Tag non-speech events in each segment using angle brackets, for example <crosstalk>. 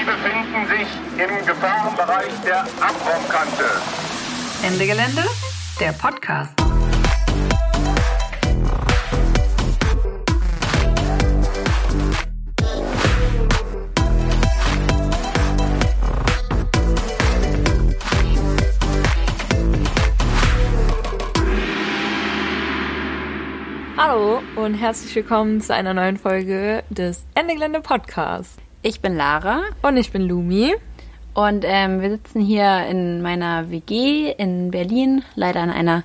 Sie befinden sich im Gefahrenbereich der Abbruchkante. Ende Gelände, der Podcast. Hallo und herzlich willkommen zu einer neuen Folge des Ende Gelände Podcasts. Ich bin Lara Und ich bin Lumi. und ähm, wir sitzen hier in meiner WG in Berlin, leider an einer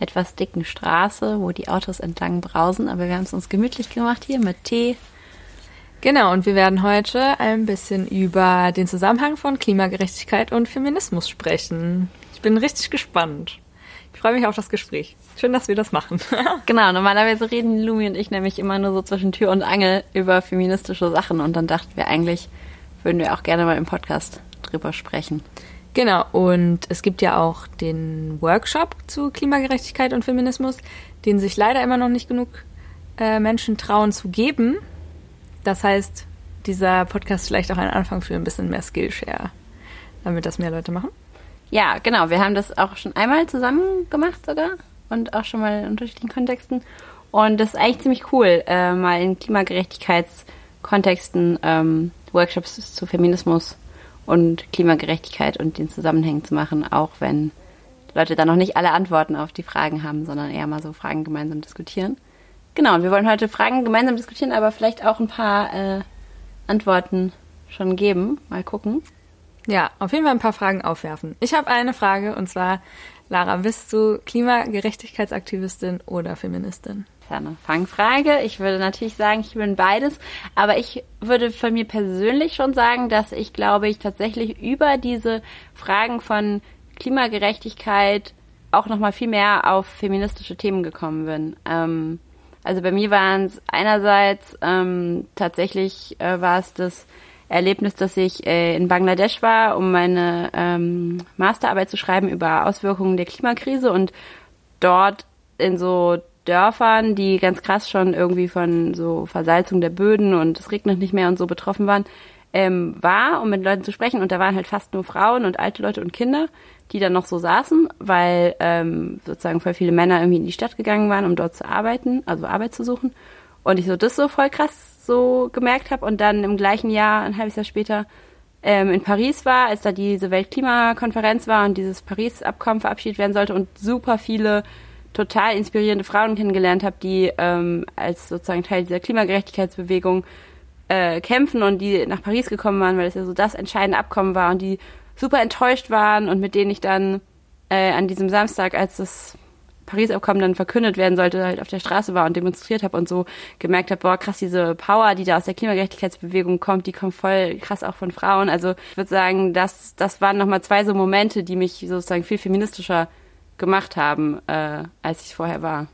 etwas dicken Straße, wo die Autos entlang brausen, aber wir haben es uns gemütlich gemacht hier mit Tee. Genau, und wir werden heute ein bisschen über den Zusammenhang von Klimagerechtigkeit und Feminismus sprechen. Ich bin richtig gespannt. Ich freue mich auf das Gespräch. Schön, dass wir das machen. <laughs> Genau, normalerweise reden Lumi und ich nämlich immer nur so zwischen Tür und Angel über feministische Sachen und dann dachten wir eigentlich, würden wir auch gerne mal im Podcast drüber sprechen. genau, und es gibt ja auch den Workshop zu Klimagerechtigkeit und Feminismus, den sich leider immer noch nicht genug äh, Menschen trauen zu geben. Das heißt, dieser Podcast ist vielleicht auch ein Anfang für ein bisschen mehr Skillshare, damit das mehr Leute machen. Ja, genau. Wir haben das auch schon einmal zusammen gemacht sogar und auch schon mal in unterschiedlichen Kontexten. Und das ist eigentlich ziemlich cool, äh, mal in Klimagerechtigkeitskontexten ähm, Workshops zu Feminismus und Klimagerechtigkeit und den Zusammenhängen zu machen, auch wenn Leute da noch nicht alle Antworten auf die Fragen haben, sondern eher mal so Fragen gemeinsam diskutieren. Genau, und wir wollen heute Fragen gemeinsam diskutieren, aber vielleicht auch ein paar äh, Antworten schon geben. Mal gucken. Ja, auf jeden Fall ein paar Fragen aufwerfen. Ich habe eine Frage und zwar, Lara, bist du Klimagerechtigkeitsaktivistin oder Feministin? Das ist eine Fangfrage. Ich würde natürlich sagen, ich bin beides. Aber ich würde von mir persönlich schon sagen, dass ich, glaube ich, tatsächlich über diese Fragen von Klimagerechtigkeit auch nochmal viel mehr auf feministische Themen gekommen bin. Ähm, also bei mir waren es einerseits ähm, tatsächlich äh, war es das Erlebnis, dass ich äh, in Bangladesch war, um meine ähm, Masterarbeit zu schreiben über Auswirkungen der Klimakrise und dort in so Dörfern, die ganz krass schon irgendwie von so Versalzung der Böden und es regnet nicht mehr und so betroffen waren, ähm, war, um mit Leuten zu sprechen. Und da waren halt fast nur Frauen und alte Leute und Kinder, die dann noch so saßen, weil ähm, sozusagen voll viele Männer irgendwie in die Stadt gegangen waren, um dort zu arbeiten, also Arbeit zu suchen. Und ich so das so voll krass so gemerkt habe und dann im gleichen Jahr, ein halbes Jahr später, ähm, in Paris war, als da diese Weltklimakonferenz war und dieses Paris-Abkommen verabschiedet werden sollte und super viele total inspirierende Frauen kennengelernt habe, die ähm, als sozusagen Teil dieser Klimagerechtigkeitsbewegung äh, kämpfen und die nach Paris gekommen waren, weil es ja so das entscheidende Abkommen war und die super enttäuscht waren und mit denen ich dann äh, an diesem Samstag, als das Paris-Abkommen dann verkündet werden sollte, halt auf der Straße war und demonstriert habe und so gemerkt habe, boah, krass, diese Power, die da aus der Klimagerechtigkeitsbewegung kommt, die kommt voll krass auch von Frauen. Also ich würde sagen, das, das waren nochmal zwei so Momente, die mich sozusagen viel feministischer gemacht haben, äh, als ich vorher war.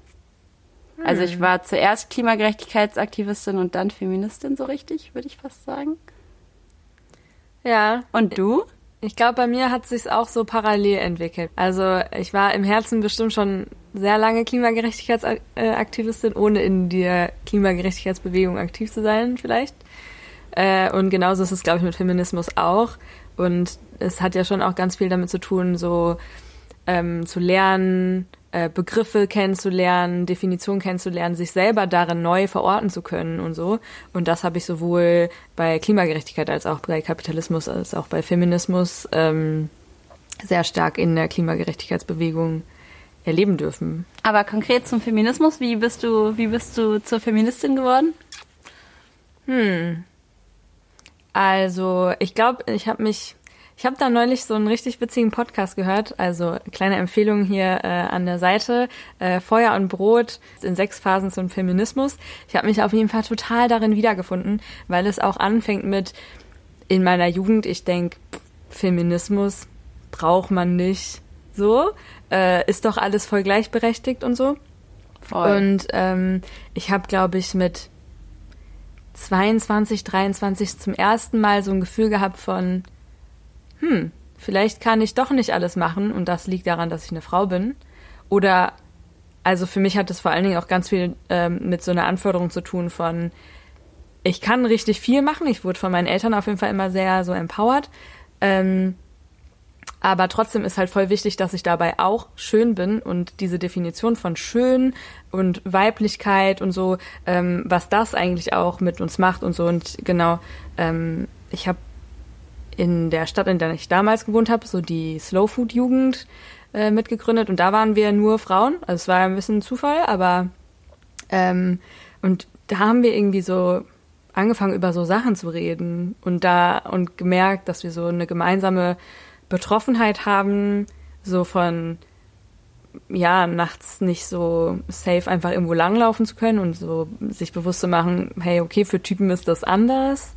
Also ich war zuerst Klimagerechtigkeitsaktivistin und dann Feministin, so richtig, würde ich fast sagen. Ja, Und du? Ich glaube, bei mir hat sich's auch so parallel entwickelt. Also ich war im Herzen bestimmt schon sehr lange Klimagerechtigkeitsaktivistin, ohne in der Klimagerechtigkeitsbewegung aktiv zu sein, vielleicht. Äh, und genauso ist es, glaube ich, mit Feminismus auch. Und es hat ja schon auch ganz viel damit zu tun, so ähm, zu lernen, Begriffe kennenzulernen, Definitionen kennenzulernen, sich selber darin neu verorten zu können und so. Und das habe ich sowohl bei Klimagerechtigkeit als auch bei Kapitalismus als auch bei Feminismus ähm, sehr stark in der Klimagerechtigkeitsbewegung erleben dürfen. Aber konkret zum Feminismus, wie bist du, wie bist du zur Feministin geworden? Also ich glaube, ich habe mich, ich habe da neulich so einen richtig witzigen Podcast gehört. Also kleine Empfehlung hier äh, an der Seite: äh, Feuer und Brot in sechs Phasen zum Feminismus. Ich habe mich auf jeden Fall total darin wiedergefunden, weil es auch anfängt mit in meiner Jugend. Ich denk Feminismus braucht man nicht. So äh, ist doch alles voll gleichberechtigt und so. Voll. Und ähm, ich habe, glaube ich, mit 22, 23 zum ersten Mal so ein Gefühl gehabt von, hm, vielleicht kann ich doch nicht alles machen und das liegt daran, dass ich eine Frau bin. Oder, also für mich hat das vor allen Dingen auch ganz viel ähm, mit so einer Anforderung zu tun von, ich kann richtig viel machen. Ich wurde von meinen Eltern auf jeden Fall immer sehr so empowered. Ähm, aber trotzdem ist halt voll wichtig, dass ich dabei auch schön bin und diese Definition von schön und Weiblichkeit und so, ähm, was das eigentlich auch mit uns macht und so. Und genau, ähm, ich habe in der Stadt, in der ich damals gewohnt habe, so die Slow Food Jugend äh, mitgegründet und da waren wir nur Frauen. Also es war ein bisschen Zufall, aber ähm, und da haben wir irgendwie so angefangen über so Sachen zu reden und da und gemerkt, dass wir so eine gemeinsame Betroffenheit haben, so von ja, nachts nicht so safe einfach irgendwo langlaufen zu können und so sich bewusst zu machen, hey, okay, für Typen ist das anders.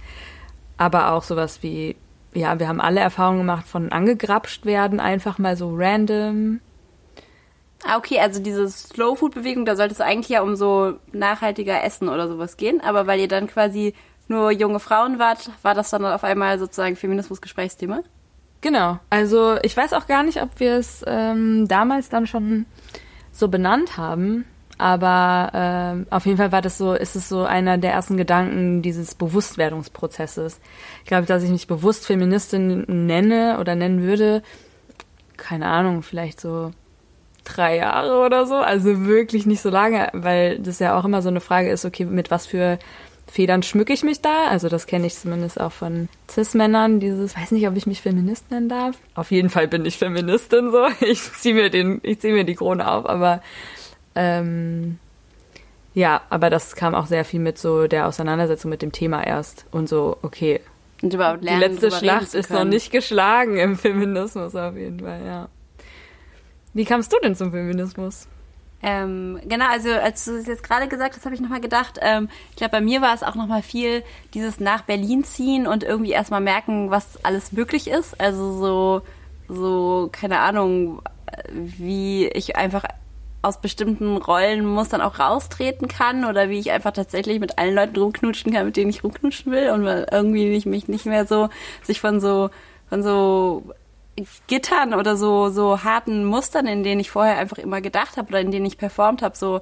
Aber auch sowas wie, ja, wir haben alle Erfahrungen gemacht von angegrapscht werden, einfach mal so random. Ah, okay, also diese Slow-Food-Bewegung, da sollte es eigentlich ja um so nachhaltiger Essen oder sowas gehen. Aber weil ihr dann quasi nur junge Frauen wart, war das dann auf einmal sozusagen Feminismus-Gesprächsthema? Genau. Also ich weiß auch gar nicht, ob wir es ähm, damals dann schon so benannt haben. Aber ähm, auf jeden Fall war das so, ist es so einer der ersten Gedanken dieses Bewusstwerdungsprozesses. Ich glaube, dass ich mich bewusst Feministin nenne oder nennen würde, keine Ahnung, vielleicht so drei Jahre oder so. Also wirklich nicht so lange, weil das ja auch immer so eine Frage ist, okay, mit was für Federn schmücke ich mich da. Also das kenne ich zumindest auch von Cis-Männern. Dieses, weiß nicht, ob ich mich Feminist nennen darf. Auf jeden Fall bin ich Feministin so. <laughs> Ich ziehe mir den, ich ziehe mir die Krone auf, aber ähm, ja, aber das kam auch sehr viel mit so der Auseinandersetzung mit dem Thema erst und so, okay. Und überhaupt lernen, die letzte Schlacht ist noch nicht geschlagen im <laughs> Feminismus auf jeden Fall, ja. Wie kamst du denn zum Feminismus? Ähm, genau, also als du es jetzt gerade gesagt hast, habe ich nochmal gedacht, ähm, ich glaube, bei mir war es auch nochmal viel dieses nach Berlin ziehen und irgendwie erstmal merken, was alles möglich ist. Also so, so, keine Ahnung, wie ich einfach aus bestimmten Rollenmustern auch raustreten kann oder wie ich einfach tatsächlich mit allen Leuten rumknutschen kann, mit denen ich rumknutschen will und irgendwie nicht, mich nicht mehr so sich von so von so Gittern oder so, so harten Mustern, in denen ich vorher einfach immer gedacht habe oder in denen ich performt habe, so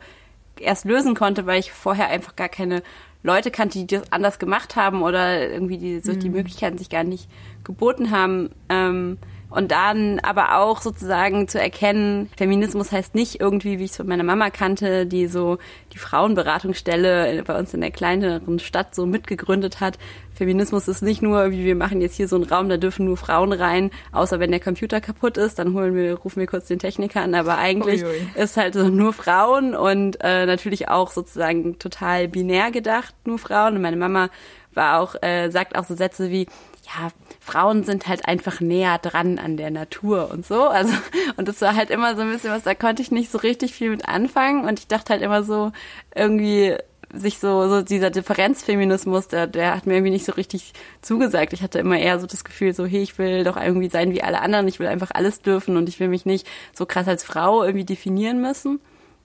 erst lösen konnte, weil ich vorher einfach gar keine Leute kannte, die das anders gemacht haben oder irgendwie die, so die mhm. Möglichkeiten sich gar nicht geboten haben. Ähm, und dann aber auch sozusagen zu erkennen, Feminismus heißt nicht irgendwie, wie ich es von meiner Mama kannte, die so die Frauenberatungsstelle bei uns in der kleineren Stadt so mitgegründet hat. Feminismus ist nicht nur, wie wir machen jetzt hier so einen Raum, da dürfen nur Frauen rein, außer wenn der Computer kaputt ist, dann holen wir, rufen wir kurz den Techniker an. Aber eigentlich Uiui. ist halt so nur Frauen und äh, natürlich auch sozusagen total binär gedacht, nur Frauen. Und meine Mama war auch, äh, sagt auch so Sätze wie, ja, Frauen sind halt einfach näher dran an der Natur und so. Also, und das war halt immer so ein bisschen was, da konnte ich nicht so richtig viel mit anfangen. Und ich dachte halt immer so, irgendwie sich so, so dieser Differenzfeminismus, der, der hat mir irgendwie nicht so richtig zugesagt. Ich hatte immer eher so das Gefühl, so, hey, ich will doch irgendwie sein wie alle anderen, ich will einfach alles dürfen und ich will mich nicht so krass als Frau irgendwie definieren müssen.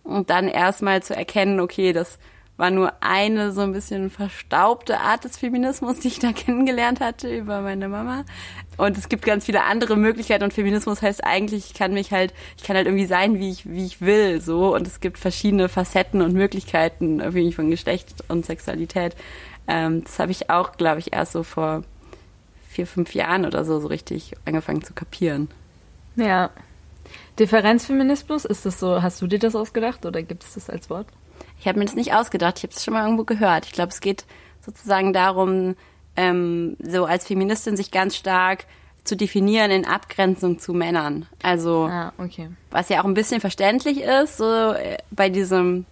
Und dann erstmal zu erkennen, okay, das war nur eine so ein bisschen verstaubte Art des Feminismus, die ich da <laughs> kennengelernt hatte über meine Mama. Und es gibt ganz viele andere Möglichkeiten und Feminismus heißt eigentlich, ich kann mich halt, ich kann halt irgendwie sein, wie ich, wie ich will, so. Und es gibt verschiedene Facetten und Möglichkeiten irgendwie von Geschlecht und Sexualität. Ähm, das habe ich auch, glaube ich, erst so vor vier, fünf Jahren oder so so richtig angefangen zu kapieren. Ja. Differenzfeminismus, ist das so, hast du dir das ausgedacht oder gibt es das als Wort? Ich habe mir das nicht ausgedacht, ich habe es schon mal irgendwo gehört. Ich glaube, es geht sozusagen darum, ähm, so als Feministin sich ganz stark zu definieren in Abgrenzung zu Männern. Also ah, okay. was ja auch ein bisschen verständlich ist, so äh, bei diesem,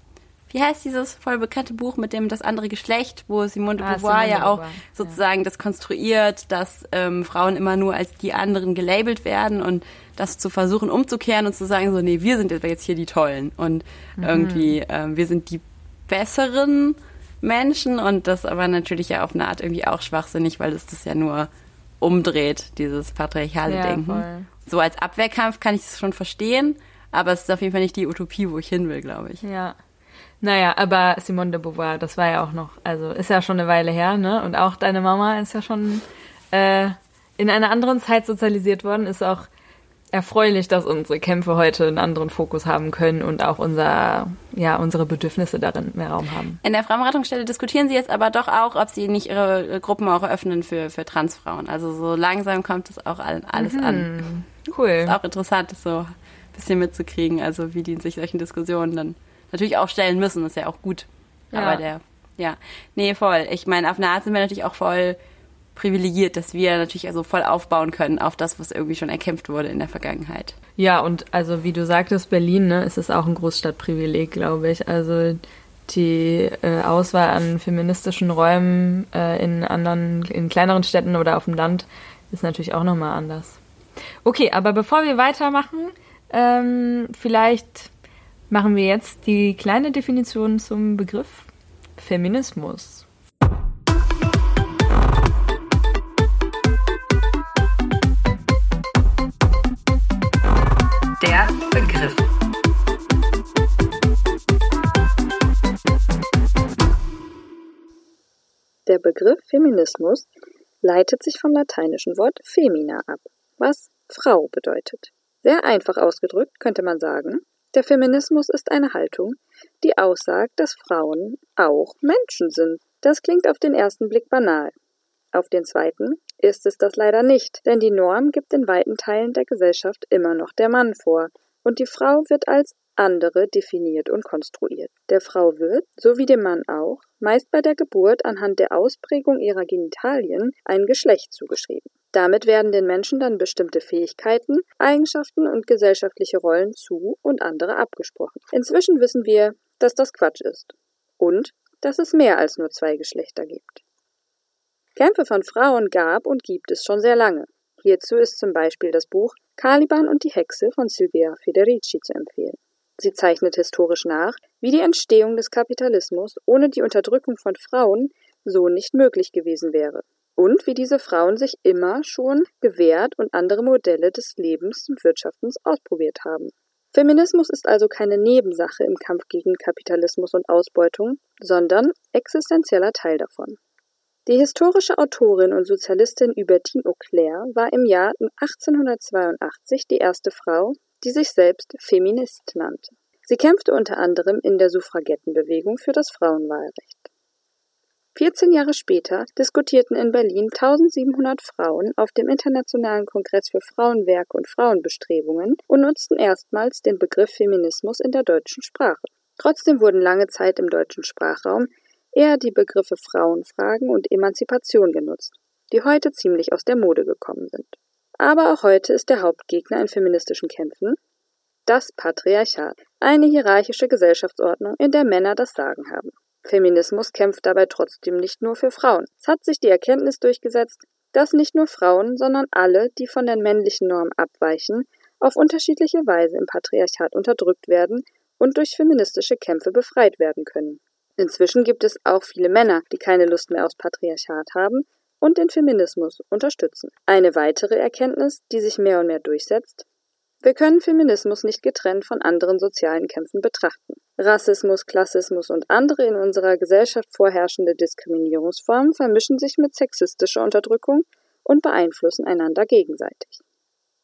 wie heißt dieses voll bekannte Buch mit dem das andere Geschlecht, wo Simone de ah, Beauvoir Simone ja auch Beauvoir. sozusagen ja. das konstruiert, dass ähm, Frauen immer nur als die anderen gelabelt werden und das zu versuchen umzukehren und zu sagen, so, nee, wir sind jetzt hier die Tollen und mhm. irgendwie, ähm, wir sind die besseren Menschen und das aber natürlich ja auf eine Art irgendwie auch schwachsinnig, weil es das ja nur umdreht, dieses patriarchale ja, Denken. Voll. So als Abwehrkampf kann ich es schon verstehen, aber es ist auf jeden Fall nicht die Utopie, wo ich hin will, glaube ich. Ja. Naja, aber Simone de Beauvoir, das war ja auch noch, also ist ja schon eine Weile her, ne? Und auch deine Mama ist ja schon äh, in einer anderen Zeit sozialisiert worden, ist auch erfreulich, dass unsere Kämpfe heute einen anderen Fokus haben können und auch unser, ja, unsere Bedürfnisse darin mehr Raum haben. In der Frauenberatungsstelle diskutieren Sie jetzt aber doch auch, ob Sie nicht Ihre Gruppen auch eröffnen für, für Transfrauen. Also so langsam kommt es auch alles mhm. an. Cool. Ist auch interessant, das so ein bisschen mitzukriegen, also wie die sich solchen Diskussionen dann natürlich auch stellen müssen, ist ja auch gut. Ja. Aber der, ja, nee, voll. Ich meine, auf Art sind wir natürlich auch voll privilegiert, dass wir natürlich also voll aufbauen können auf das, was irgendwie schon erkämpft wurde in der Vergangenheit. Ja, und also wie du sagtest, Berlin, ne, ist es auch ein Großstadtprivileg, glaube ich. Also die äh, Auswahl an feministischen Räumen äh, in anderen, in kleineren Städten oder auf dem Land ist natürlich auch nochmal anders. Okay, aber bevor wir weitermachen, ähm, vielleicht machen wir jetzt die kleine Definition zum Begriff Feminismus. Der Begriff. Der Begriff Feminismus leitet sich vom lateinischen Wort femina ab, was Frau bedeutet. Sehr einfach ausgedrückt könnte man sagen, der Feminismus ist eine Haltung, die aussagt, dass Frauen auch Menschen sind. Das klingt auf den ersten Blick banal. Auf den zweiten ist es das leider nicht, denn die Norm gibt in weiten Teilen der Gesellschaft immer noch der Mann vor, und die Frau wird als andere definiert und konstruiert. Der Frau wird, so wie dem Mann auch, meist bei der Geburt anhand der Ausprägung ihrer Genitalien ein Geschlecht zugeschrieben. Damit werden den Menschen dann bestimmte Fähigkeiten, Eigenschaften und gesellschaftliche Rollen zu und andere abgesprochen. Inzwischen wissen wir, dass das Quatsch ist und dass es mehr als nur zwei Geschlechter gibt. Kämpfe von Frauen gab und gibt es schon sehr lange. Hierzu ist zum Beispiel das Buch Caliban und die Hexe von Silvia Federici zu empfehlen. Sie zeichnet historisch nach, wie die Entstehung des Kapitalismus ohne die Unterdrückung von Frauen so nicht möglich gewesen wäre und wie diese Frauen sich immer schon gewehrt und andere Modelle des Lebens und Wirtschaftens ausprobiert haben. Feminismus ist also keine Nebensache im Kampf gegen Kapitalismus und Ausbeutung, sondern existenzieller Teil davon. Die historische Autorin und Sozialistin Hubertine Auclair war im Jahr 1882 die erste Frau, die sich selbst Feminist nannte. Sie kämpfte unter anderem in der Suffragettenbewegung für das Frauenwahlrecht. 14 Jahre später diskutierten in Berlin 1700 Frauen auf dem Internationalen Kongress für Frauenwerke und Frauenbestrebungen und nutzten erstmals den Begriff Feminismus in der deutschen Sprache. Trotzdem wurden lange Zeit im deutschen Sprachraum eher die Begriffe Frauenfragen und Emanzipation genutzt, die heute ziemlich aus der Mode gekommen sind. Aber auch heute ist der Hauptgegner in feministischen Kämpfen das Patriarchat, eine hierarchische Gesellschaftsordnung, in der Männer das Sagen haben. Feminismus kämpft dabei trotzdem nicht nur für Frauen. Es hat sich die Erkenntnis durchgesetzt, dass nicht nur Frauen, sondern alle, die von den männlichen Normen abweichen, auf unterschiedliche Weise im Patriarchat unterdrückt werden und durch feministische Kämpfe befreit werden können. Inzwischen gibt es auch viele Männer, die keine Lust mehr aufs Patriarchat haben und den Feminismus unterstützen. Eine weitere Erkenntnis, die sich mehr und mehr durchsetzt, wir können Feminismus nicht getrennt von anderen sozialen Kämpfen betrachten. Rassismus, Klassismus und andere in unserer Gesellschaft vorherrschende Diskriminierungsformen vermischen sich mit sexistischer Unterdrückung und beeinflussen einander gegenseitig.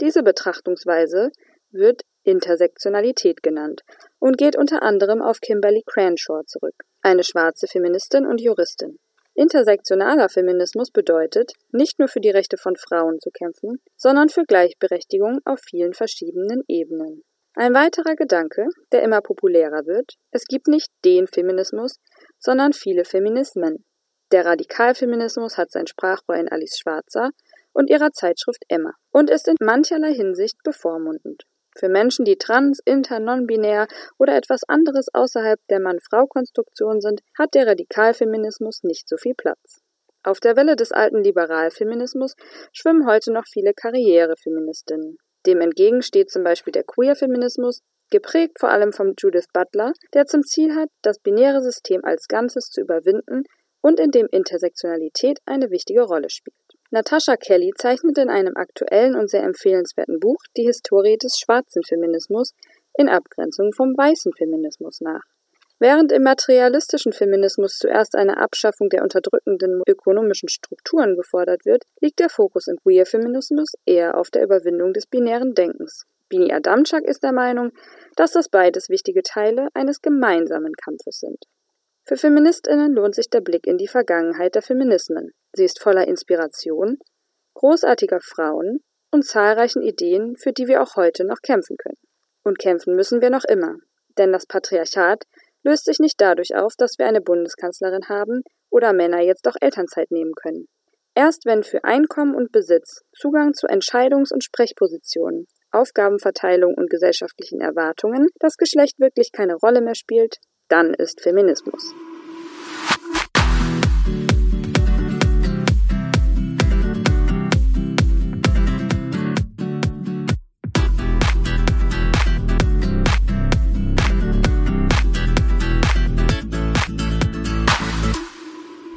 Diese Betrachtungsweise wird Intersektionalität genannt und geht unter anderem auf Kimberly Cranshaw zurück, eine schwarze Feministin und Juristin. Intersektionaler Feminismus bedeutet, nicht nur für die Rechte von Frauen zu kämpfen, sondern für Gleichberechtigung auf vielen verschiedenen Ebenen. Ein weiterer Gedanke, der immer populärer wird, es gibt nicht den Feminismus, sondern viele Feminismen. Der Radikalfeminismus hat sein Sprachrohr in Alice Schwarzer und ihrer Zeitschrift Emma und ist in mancherlei Hinsicht bevormundend. Für Menschen, die trans, inter, non-binär oder etwas anderes außerhalb der Mann-Frau-Konstruktion sind, hat der Radikalfeminismus nicht so viel Platz. Auf der Welle des alten Liberalfeminismus schwimmen heute noch viele Karrierefeministinnen. Dem entgegen steht zum Beispiel der Queer-Feminismus, geprägt vor allem von Judith Butler, der zum Ziel hat, das binäre System als Ganzes zu überwinden und in dem Intersektionalität eine wichtige Rolle spielt. Natasha Kelly zeichnet in einem aktuellen und sehr empfehlenswerten Buch die Historie des schwarzen Feminismus in Abgrenzung vom weißen Feminismus nach. Während im materialistischen Feminismus zuerst eine Abschaffung der unterdrückenden ökonomischen Strukturen gefordert wird, liegt der Fokus im Queer-Feminismus eher auf der Überwindung des binären Denkens. Bini Adamczak ist der Meinung, dass das beides wichtige Teile eines gemeinsamen Kampfes sind. Für Feministinnen lohnt sich der Blick in die Vergangenheit der Feminismen. Sie ist voller Inspiration, großartiger Frauen und zahlreichen Ideen, für die wir auch heute noch kämpfen können. Und kämpfen müssen wir noch immer, denn das Patriarchat löst sich nicht dadurch auf, dass wir eine Bundeskanzlerin haben oder Männer jetzt auch Elternzeit nehmen können. Erst wenn für Einkommen und Besitz, Zugang zu Entscheidungs- und Sprechpositionen, Aufgabenverteilung und gesellschaftlichen Erwartungen das Geschlecht wirklich keine Rolle mehr spielt, dann ist Feminismus.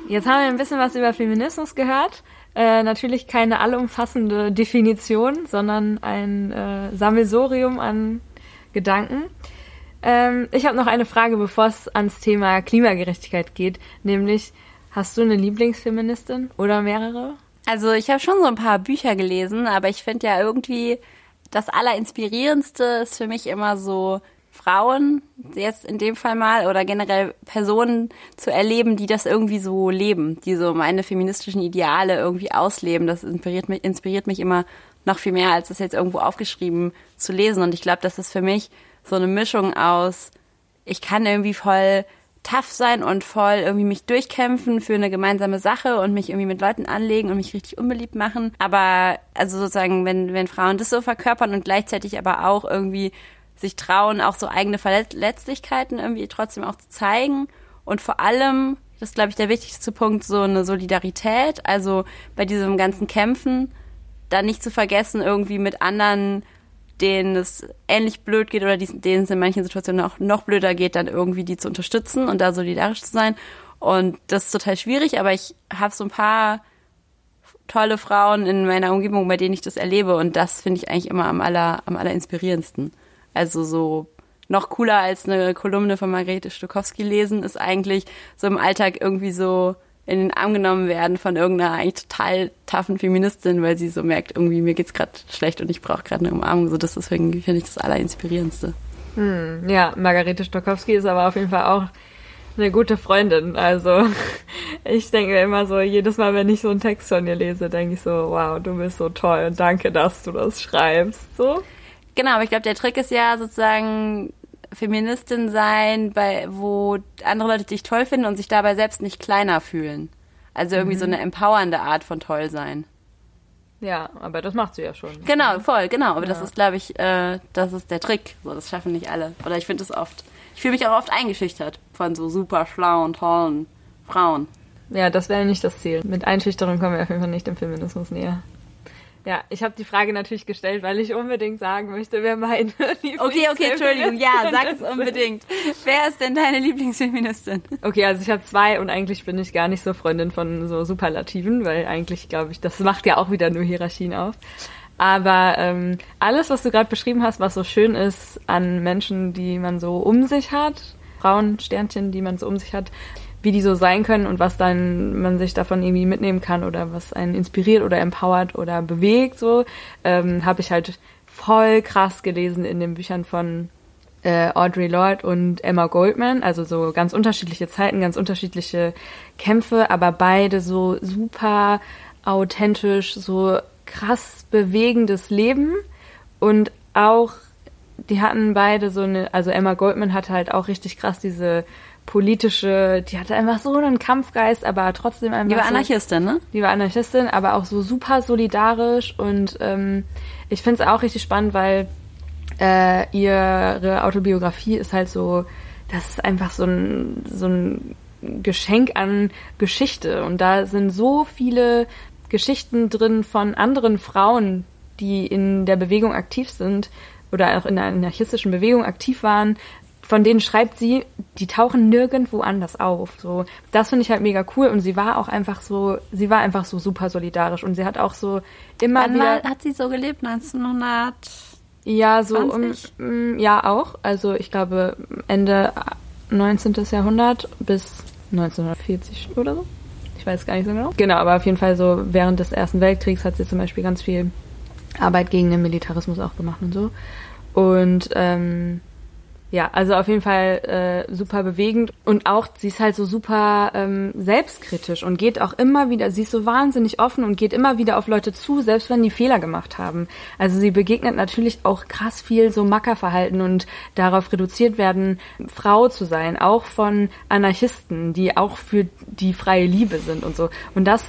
Jetzt haben wir ein bisschen was über Feminismus gehört. Äh, natürlich keine allumfassende Definition, sondern ein äh, Sammelsorium an Gedanken. Ähm, ich habe noch eine Frage, bevor es ans Thema Klimagerechtigkeit geht, nämlich hast du eine Lieblingsfeministin oder mehrere? Also ich habe schon so ein paar Bücher gelesen, aber ich finde ja irgendwie das Allerinspirierendste ist für mich immer so Frauen, jetzt in dem Fall mal, oder generell Personen zu erleben, die das irgendwie so leben, die so meine feministischen Ideale irgendwie ausleben. Das inspiriert mich, inspiriert mich immer noch viel mehr, als das jetzt irgendwo aufgeschrieben zu lesen. Und ich glaube, das ist für mich so eine Mischung aus, ich kann irgendwie voll tough sein und voll irgendwie mich durchkämpfen für eine gemeinsame Sache und mich irgendwie mit Leuten anlegen und mich richtig unbeliebt machen. Aber also sozusagen, wenn, wenn Frauen das so verkörpern und gleichzeitig aber auch irgendwie sich trauen, auch so eigene Verletzlichkeiten irgendwie trotzdem auch zu zeigen. Und vor allem, das ist, glaube ich, der wichtigste Punkt, so eine Solidarität. Also bei diesem ganzen Kämpfen, da nicht zu vergessen, irgendwie mit anderen, denen es ähnlich blöd geht oder denen es in manchen Situationen auch noch blöder geht, dann irgendwie die zu unterstützen und da solidarisch zu sein. Und das ist total schwierig, aber ich habe so ein paar tolle Frauen in meiner Umgebung, bei denen ich das erlebe. Und das finde ich eigentlich immer am aller, am aller inspirierendsten. Also so noch cooler als eine Kolumne von Margrethe Stokowski lesen, ist eigentlich so im Alltag irgendwie so in den Arm genommen werden von irgendeiner eigentlich total taffen Feministin, weil sie so merkt, irgendwie mir geht's gerade schlecht und ich brauche gerade eine Umarmung. So das deswegen finde ich das Allerinspirierendste. Hm, ja, Margarete Stokowski ist aber auf jeden Fall auch eine gute Freundin. Also <laughs> ich denke immer so, jedes Mal, wenn ich so einen Text von ihr lese, denke ich so, wow, du bist so toll und danke, dass du das schreibst. So. Genau, aber ich glaube, der Trick ist ja sozusagen Feministin sein, bei, wo andere Leute dich toll finden und sich dabei selbst nicht kleiner fühlen. Also irgendwie mhm. so eine empowernde Art von toll sein. Ja, aber das macht sie ja schon. Genau, voll, genau. Aber ja. das ist, glaube ich, äh, das ist der Trick. So, das schaffen nicht alle. Oder ich finde es oft. Ich fühle mich auch oft eingeschüchtert von so super schlauen, tollen Frauen. Ja, das wäre nicht das Ziel. Mit Einschüchterung kommen wir auf jeden Fall nicht dem Feminismus näher. Ja, ich habe die Frage natürlich gestellt, weil ich unbedingt sagen möchte, wer meine <laughs> Lieblingsfeministin Okay, okay, Entschuldigung, ja, sag es unbedingt. Wer ist denn deine Lieblingsfeministin? Okay, also ich habe zwei und eigentlich bin ich gar nicht so Freundin von so Superlativen, weil eigentlich glaube ich, das macht ja auch wieder nur Hierarchien auf. Aber ähm, alles, was du gerade beschrieben hast, was so schön ist an Menschen, die man so um sich hat, Frauen, Sternchen, die man so um sich hat, wie die so sein können und was dann man sich davon irgendwie mitnehmen kann oder was einen inspiriert oder empowert oder bewegt, so, ähm, habe ich halt voll krass gelesen in den Büchern von äh, Audre Lorde und Emma Goldman, also so ganz unterschiedliche Zeiten, ganz unterschiedliche Kämpfe, aber beide so super authentisch, so krass bewegendes Leben. Und auch die hatten beide so eine, also Emma Goldman hatte halt auch richtig krass diese politische, die hatte einfach so einen Kampfgeist, aber trotzdem einfach. Die war so, Anarchistin, ne? Die war Anarchistin, aber auch so super solidarisch und ähm, ich finde es auch richtig spannend, weil äh, ihre Autobiografie ist halt so, das ist einfach so ein, so ein Geschenk an Geschichte und da sind so viele Geschichten drin von anderen Frauen, die in der Bewegung aktiv sind oder auch in der anarchistischen Bewegung aktiv waren, von denen schreibt sie, die tauchen nirgendwo anders auf. So, das finde ich halt mega cool und sie war auch einfach so, sie war einfach so super solidarisch und sie hat auch so immer Wann wieder. hat sie so gelebt? 1900? Ja, so um, mm, ja auch. Also ich glaube Ende 19. Jahrhundert bis 1940 oder so. Ich weiß gar nicht so genau. Genau, aber auf jeden Fall so während des Ersten Weltkriegs hat sie zum Beispiel ganz viel Arbeit gegen den Militarismus auch gemacht und so. Und ähm, ja, also auf jeden Fall äh, super bewegend und auch sie ist halt so super ähm, selbstkritisch und geht auch immer wieder, sie ist so wahnsinnig offen und geht immer wieder auf Leute zu, selbst wenn die Fehler gemacht haben. Also sie begegnet natürlich auch krass viel so Mackerverhalten und darauf reduziert werden, Frau zu sein, auch von Anarchisten, die auch für die freie Liebe sind und so. Und das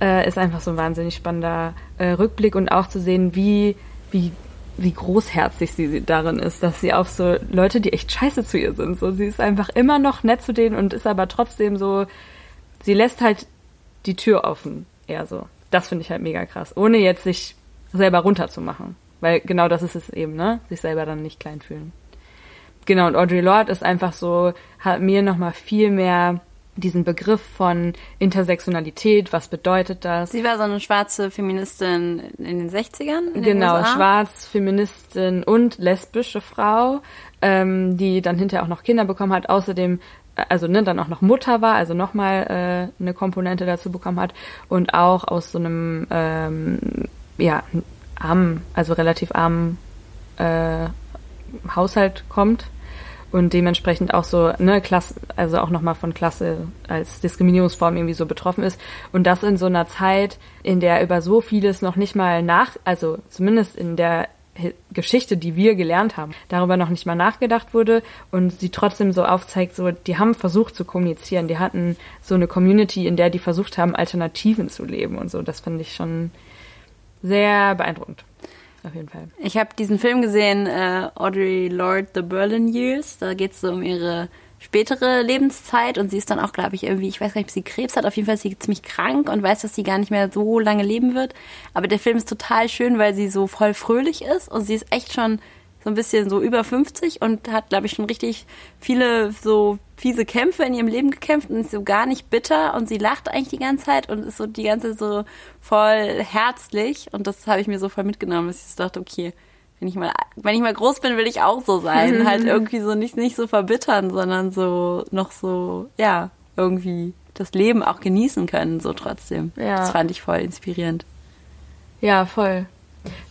äh, ist einfach so ein wahnsinnig spannender äh, Rückblick und auch zu sehen, wie wie wie großherzig sie darin ist, dass sie auf so Leute, die echt scheiße zu ihr sind, so sie ist einfach immer noch nett zu denen und ist aber trotzdem so, sie lässt halt die Tür offen, eher so. Das finde ich halt mega krass, ohne jetzt sich selber runterzumachen, weil genau das ist es eben, ne, sich selber dann nicht klein fühlen. Genau und Audre Lorde ist einfach so, hat mir noch mal viel mehr diesen Begriff von Intersektionalität, was bedeutet das? Sie war so eine schwarze Feministin in den 60ern? In genau, den schwarz, Feministin und lesbische Frau, ähm, die dann hinterher auch noch Kinder bekommen hat, außerdem also ne, dann auch noch Mutter war, also nochmal äh, eine Komponente dazu bekommen hat und auch aus so einem ähm, ja armen, also relativ armen äh, Haushalt kommt und dementsprechend auch so, ne, Klasse, also auch nochmal von Klasse als Diskriminierungsform irgendwie so betroffen ist. Und das in so einer Zeit, in der über so vieles noch nicht mal nach, also zumindest in der Geschichte, die wir gelernt haben, darüber noch nicht mal nachgedacht wurde und sie trotzdem so aufzeigt, so, die haben versucht zu kommunizieren, die hatten so eine Community, in der die versucht haben, Alternativen zu leben und so. Das finde ich schon sehr beeindruckend auf jeden Fall. Ich habe diesen Film gesehen, äh, Audrey Lorde, The Berlin Years. Da geht es so um ihre spätere Lebenszeit und sie ist dann auch, glaube ich, irgendwie, ich weiß gar nicht, ob sie Krebs hat, auf jeden Fall ist sie ziemlich krank und weiß, dass sie gar nicht mehr so lange leben wird. Aber der Film ist total schön, weil sie so voll fröhlich ist und sie ist echt schon so ein bisschen so über 50 und hat, glaube ich, schon richtig viele so fiese Kämpfe in ihrem Leben gekämpft und ist so gar nicht bitter und sie lacht eigentlich die ganze Zeit und ist so die ganze Zeit so voll herzlich und das habe ich mir so voll mitgenommen, dass ich so dachte, okay, wenn ich mal, wenn ich mal groß bin, will ich auch so sein. <laughs> halt irgendwie so nicht, nicht so verbittern, sondern so noch so, ja, irgendwie das Leben auch genießen können, so trotzdem. Ja. Das fand ich voll inspirierend. Ja, voll.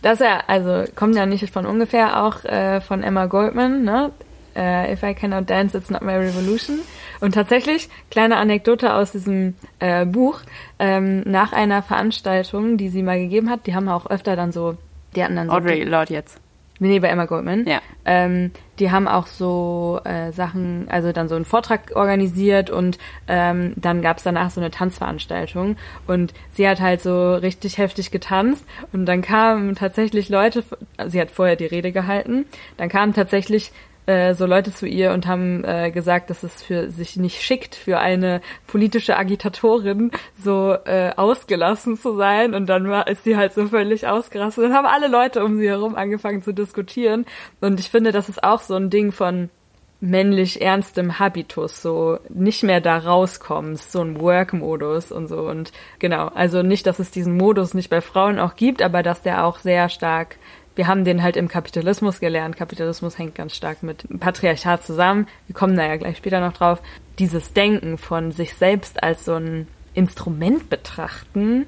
Das ja, also kommt ja nicht von ungefähr auch äh, von Emma Goldman, ne? Äh, If I cannot dance, it's not my revolution. Und tatsächlich, kleine Anekdote aus diesem äh, Buch, ähm, nach einer Veranstaltung, die sie mal gegeben hat, die haben auch öfter dann so, die hatten dann so. Audrey Lorde jetzt. Nee, bei Emma Goldman. Ja. Ähm, die haben auch so äh, Sachen, also dann so einen Vortrag organisiert und ähm, dann gab's danach so eine Tanzveranstaltung und sie hat halt so richtig heftig getanzt und dann kamen tatsächlich Leute, sie hat vorher die Rede gehalten, dann kamen tatsächlich äh, so Leute zu ihr und haben äh, gesagt, dass es für sich nicht schickt, für eine politische Agitatorin so äh, ausgelassen zu sein. Und dann war ist sie halt so völlig ausgerastet. Und haben alle Leute um sie herum angefangen zu diskutieren. Und ich finde, das ist auch so ein Ding von männlich ernstem Habitus, so nicht mehr da rauskommst, so ein Work-Modus und so. Und genau, also nicht, dass es diesen Modus nicht bei Frauen auch gibt, aber dass der auch sehr stark wir haben den halt im Kapitalismus gelernt. Kapitalismus hängt ganz stark mit Patriarchat zusammen. Wir kommen da ja gleich später noch drauf. Dieses Denken von sich selbst als so ein Instrument betrachten,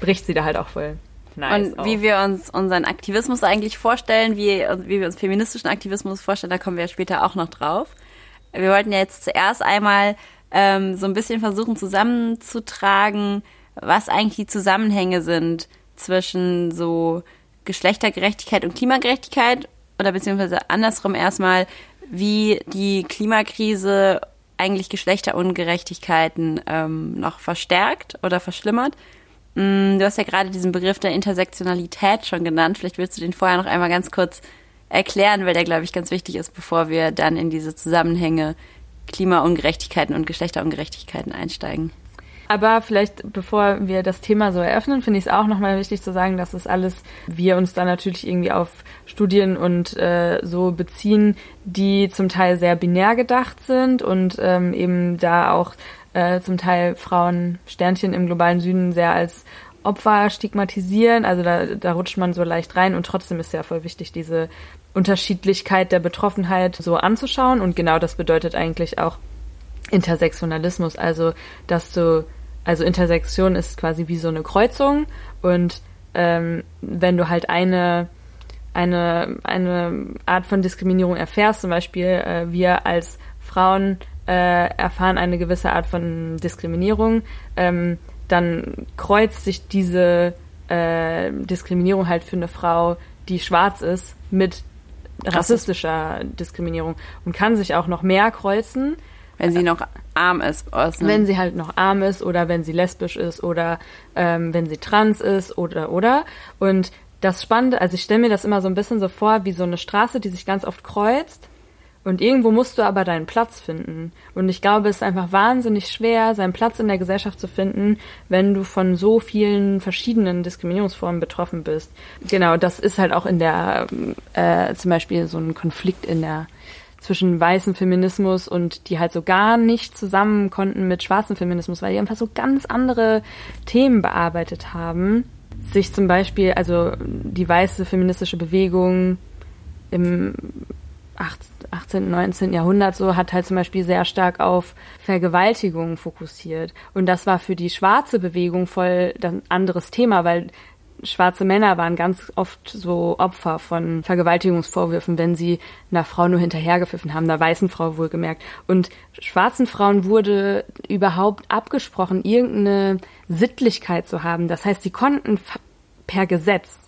bricht sie da halt auch voll. Nice und auf. wie wir uns unseren Aktivismus eigentlich vorstellen, wie, wie wir uns feministischen Aktivismus vorstellen, da kommen wir später auch noch drauf. Wir wollten ja jetzt zuerst einmal ähm, so ein bisschen versuchen zusammenzutragen, was eigentlich die Zusammenhänge sind zwischen so Geschlechtergerechtigkeit und Klimagerechtigkeit oder beziehungsweise andersrum erstmal, wie die Klimakrise eigentlich Geschlechterungerechtigkeiten ähm, noch verstärkt oder verschlimmert. Mm, Du hast ja gerade diesen Begriff der Intersektionalität schon genannt. Vielleicht willst du den vorher noch einmal ganz kurz erklären, weil der, glaube ich, ganz wichtig ist, bevor wir dann in diese Zusammenhänge Klimaungerechtigkeiten und Geschlechterungerechtigkeiten einsteigen. Aber vielleicht, bevor wir das Thema so eröffnen, finde ich es auch nochmal wichtig zu sagen, dass das alles, wir uns da natürlich irgendwie auf Studien und äh, so beziehen, die zum Teil sehr binär gedacht sind und ähm, eben da auch äh, zum Teil Frauen Sternchen im globalen Süden sehr als Opfer stigmatisieren. Also da, da rutscht man so leicht rein und trotzdem ist ja voll wichtig, diese Unterschiedlichkeit der Betroffenheit so anzuschauen. Und genau das bedeutet eigentlich auch Intersektionalismus. Also, dass du, also Intersektion ist quasi wie so eine Kreuzung und ähm, wenn du halt eine eine, eine Art von Diskriminierung erfährst, zum Beispiel äh, wir als Frauen äh, erfahren eine gewisse Art von Diskriminierung, ähm, dann kreuzt sich diese äh, Diskriminierung halt für eine Frau, die schwarz ist, mit rassistischer Diskriminierung und kann sich auch noch mehr kreuzen. Wenn sie noch arm ist. Wenn sie halt noch arm ist oder wenn sie lesbisch ist oder ähm, wenn sie trans ist oder oder. Und das Spannende, also ich stelle mir das immer so ein bisschen so vor wie so eine Straße, die sich ganz oft kreuzt und irgendwo musst du aber deinen Platz finden. Und ich glaube, es ist einfach wahnsinnig schwer, seinen Platz in der Gesellschaft zu finden, wenn du von so vielen verschiedenen Diskriminierungsformen betroffen bist. Genau, das ist halt auch in der, äh, zum Beispiel so ein Konflikt in der zwischen weißem Feminismus und die halt so gar nicht zusammen konnten mit schwarzem Feminismus, weil die einfach so ganz andere Themen bearbeitet haben. Sich zum Beispiel, also die weiße feministische Bewegung im 18., 19. Jahrhundert so hat halt zum Beispiel sehr stark auf Vergewaltigungen fokussiert. Und das war für die schwarze Bewegung voll ein anderes Thema, weil schwarze Männer waren ganz oft so Opfer von Vergewaltigungsvorwürfen, wenn sie einer Frau nur hinterhergepfiffen haben, einer weißen Frau wohlgemerkt. Und schwarzen Frauen wurde überhaupt abgesprochen, irgendeine Sittlichkeit zu haben. Das heißt, sie konnten per Gesetz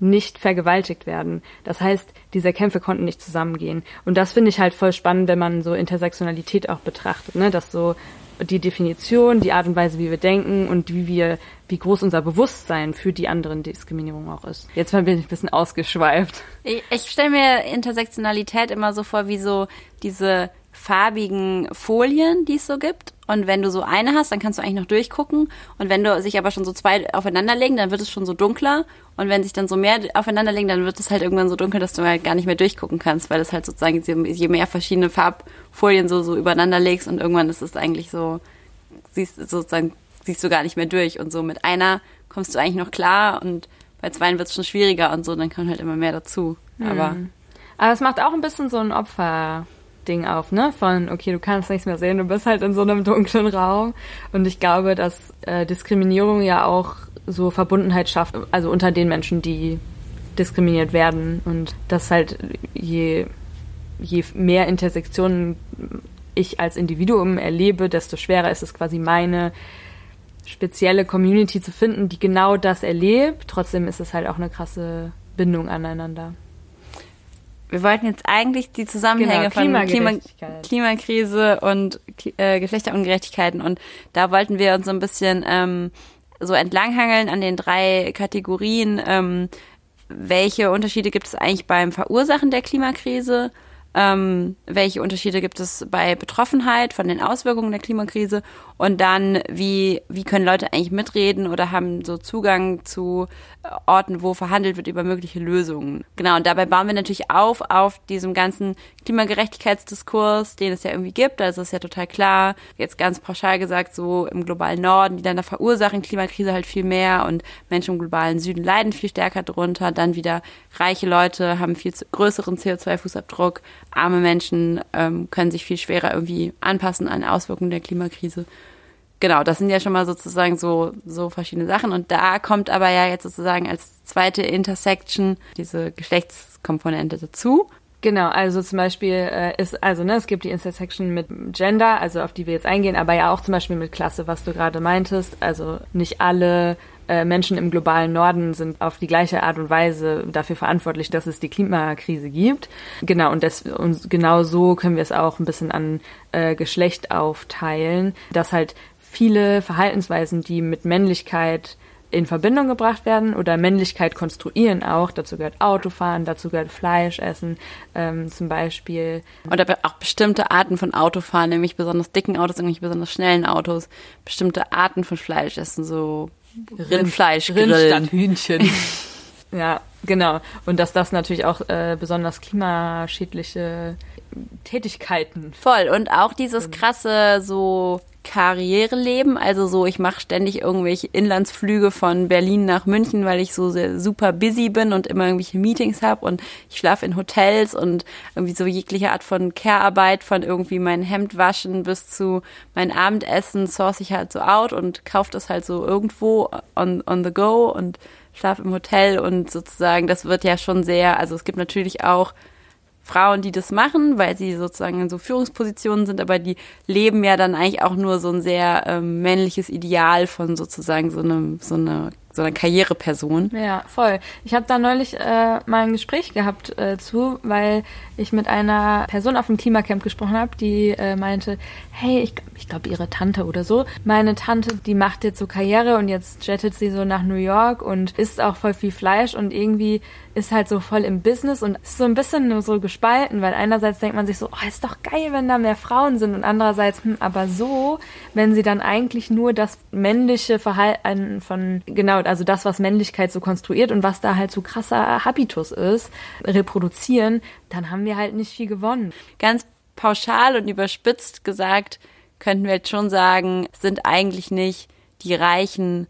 nicht vergewaltigt werden. Das heißt, diese Kämpfe konnten nicht zusammengehen. Und das finde ich halt voll spannend, wenn man so Intersektionalität auch betrachtet, ne? dass so die Definition, die Art und Weise, wie wir denken und wie wir, wie groß unser Bewusstsein für die anderen Diskriminierungen auch ist. Jetzt bin ich ein bisschen ausgeschweift. Ich, ich stelle mir Intersektionalität immer so vor, wie so diese farbigen Folien, die es so gibt. Und wenn du so eine hast, dann kannst du eigentlich noch durchgucken. Und wenn du sich aber schon so zwei aufeinander legen, dann wird es schon so dunkler. Und wenn sich dann so mehr aufeinander legen, dann wird es halt irgendwann so dunkel, dass du halt gar nicht mehr durchgucken kannst, weil es halt sozusagen je mehr verschiedene Farbfolien so, so übereinander legst und irgendwann ist es eigentlich so, siehst sozusagen, siehst du gar nicht mehr durch. Und so mit einer kommst du eigentlich noch klar und bei zweien wird es schon schwieriger und so, dann kommt halt immer mehr dazu. Aber. Mhm. Aber es macht auch ein bisschen so ein Opfer. Ding auf, ne? Von, okay, du kannst nichts mehr sehen, du bist halt in so einem dunklen Raum. Und ich glaube, dass äh, Diskriminierung ja auch so Verbundenheit schafft, also unter den Menschen, die diskriminiert werden. Und dass halt je, je mehr Intersektionen ich als Individuum erlebe, desto schwerer ist es quasi meine spezielle Community zu finden, die genau das erlebt. Trotzdem ist es halt auch eine krasse Bindung aneinander wir wollten jetzt eigentlich die Zusammenhänge genau, von Klima Klimakrise und äh, Geschlechterungerechtigkeiten und da wollten wir uns so ein bisschen ähm, so entlanghangeln an den drei Kategorien. Ähm, welche Unterschiede gibt es eigentlich beim Verursachen der Klimakrise? ähm, welche Unterschiede gibt es bei Betroffenheit von den Auswirkungen der Klimakrise und dann, wie, wie können Leute eigentlich mitreden oder haben so Zugang zu Orten, wo verhandelt wird über mögliche Lösungen. Genau, und dabei bauen wir natürlich auf auf diesem ganzen Klimagerechtigkeitsdiskurs, den es ja irgendwie gibt. Also ist ja total klar, jetzt ganz pauschal gesagt, so im globalen Norden, die dann da verursachen Klimakrise halt viel mehr und Menschen im globalen Süden leiden viel stärker drunter. Dann wieder reiche Leute haben viel größeren CO2-Fußabdruck arme Menschen ähm, können sich viel schwerer irgendwie anpassen an Auswirkungen der Klimakrise. Genau, das sind ja schon mal sozusagen so, so verschiedene Sachen. Und da kommt aber ja jetzt sozusagen als zweite Intersection diese Geschlechtskomponente dazu. Genau, also zum Beispiel äh, ist, also ne, es gibt die Intersection mit Gender, also auf die wir jetzt eingehen, aber ja auch zum Beispiel mit Klasse, was du gerade meintest. Also nicht alle äh, Menschen im globalen Norden sind auf die gleiche Art und Weise dafür verantwortlich, dass es die Klimakrise gibt. Genau, und, das, und genau so können wir es auch ein bisschen an äh, Geschlecht aufteilen, dass halt viele Verhaltensweisen, die mit Männlichkeit in Verbindung gebracht werden oder Männlichkeit konstruieren auch. Dazu gehört Autofahren, dazu gehört Fleisch essen, ähm, zum Beispiel. Und aber auch bestimmte Arten von Autofahren, nämlich besonders dicken Autos, nämlich besonders schnellen Autos, bestimmte Arten von Fleisch essen, so Rindfleisch Rind statt Hühnchen. <laughs> ja, genau. Und dass das natürlich auch äh, besonders klimaschädliche Tätigkeiten. Voll. Und auch dieses krasse so Karriereleben, also so, ich mache ständig irgendwelche Inlandsflüge von Berlin nach München, weil ich so sehr, super busy bin und immer irgendwelche Meetings habe und ich schlafe in Hotels und irgendwie so jegliche Art von Care-Arbeit, von irgendwie mein Hemd waschen bis zu mein Abendessen, source ich halt so out und kaufe das halt so irgendwo on, on the go und schlafe im Hotel und sozusagen, das wird ja schon sehr, also es gibt natürlich auch Frauen, die das machen, weil sie sozusagen in so Führungspositionen sind, aber die leben ja dann eigentlich auch nur so ein sehr ähm, männliches Ideal von sozusagen so einem so einer so einer Karriereperson. Ja, voll. Ich habe da neulich äh, mal ein Gespräch gehabt äh, zu, weil ich mit einer Person auf dem Klimacamp gesprochen habe, die äh, meinte, hey, ich, ich glaube ihre Tante oder so, meine Tante, die macht jetzt so Karriere und jetzt jettet sie so nach New York und isst auch voll viel Fleisch und irgendwie ist halt so voll im Business und ist so ein bisschen so gespalten, weil einerseits denkt man sich so, oh, ist doch geil, wenn da mehr Frauen sind und andererseits, hm, aber so, wenn sie dann eigentlich nur das männliche Verhalten von, genau, also das, was Männlichkeit so konstruiert und was da halt so krasser Habitus ist, reproduzieren, dann haben wir halt nicht viel gewonnen. Ganz pauschal und überspitzt gesagt, könnten wir jetzt schon sagen, sind eigentlich nicht die reichen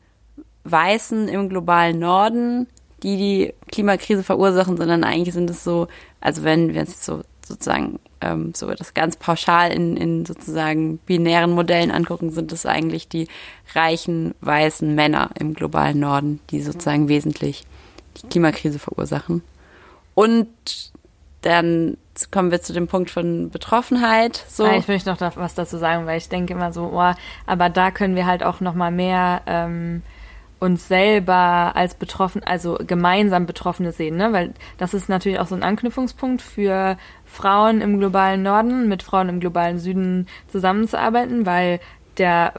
Weißen im globalen Norden, die die Klimakrise verursachen, sondern eigentlich sind es so, also wenn wir es so sozusagen ähm, so das ganz pauschal in, in sozusagen binären Modellen angucken, sind es eigentlich die reichen weißen Männer im globalen Norden, die sozusagen wesentlich die Klimakrise verursachen. Und dann kommen wir zu dem Punkt von Betroffenheit. So. Ja, ich möchte noch was dazu sagen, weil ich denke immer so, oh, aber da können wir halt auch noch mal mehr ähm, uns selber als betroffen, also gemeinsam Betroffene sehen, ne? Weil das ist natürlich auch so ein Anknüpfungspunkt für Frauen im globalen Norden mit Frauen im globalen Süden zusammenzuarbeiten, weil der,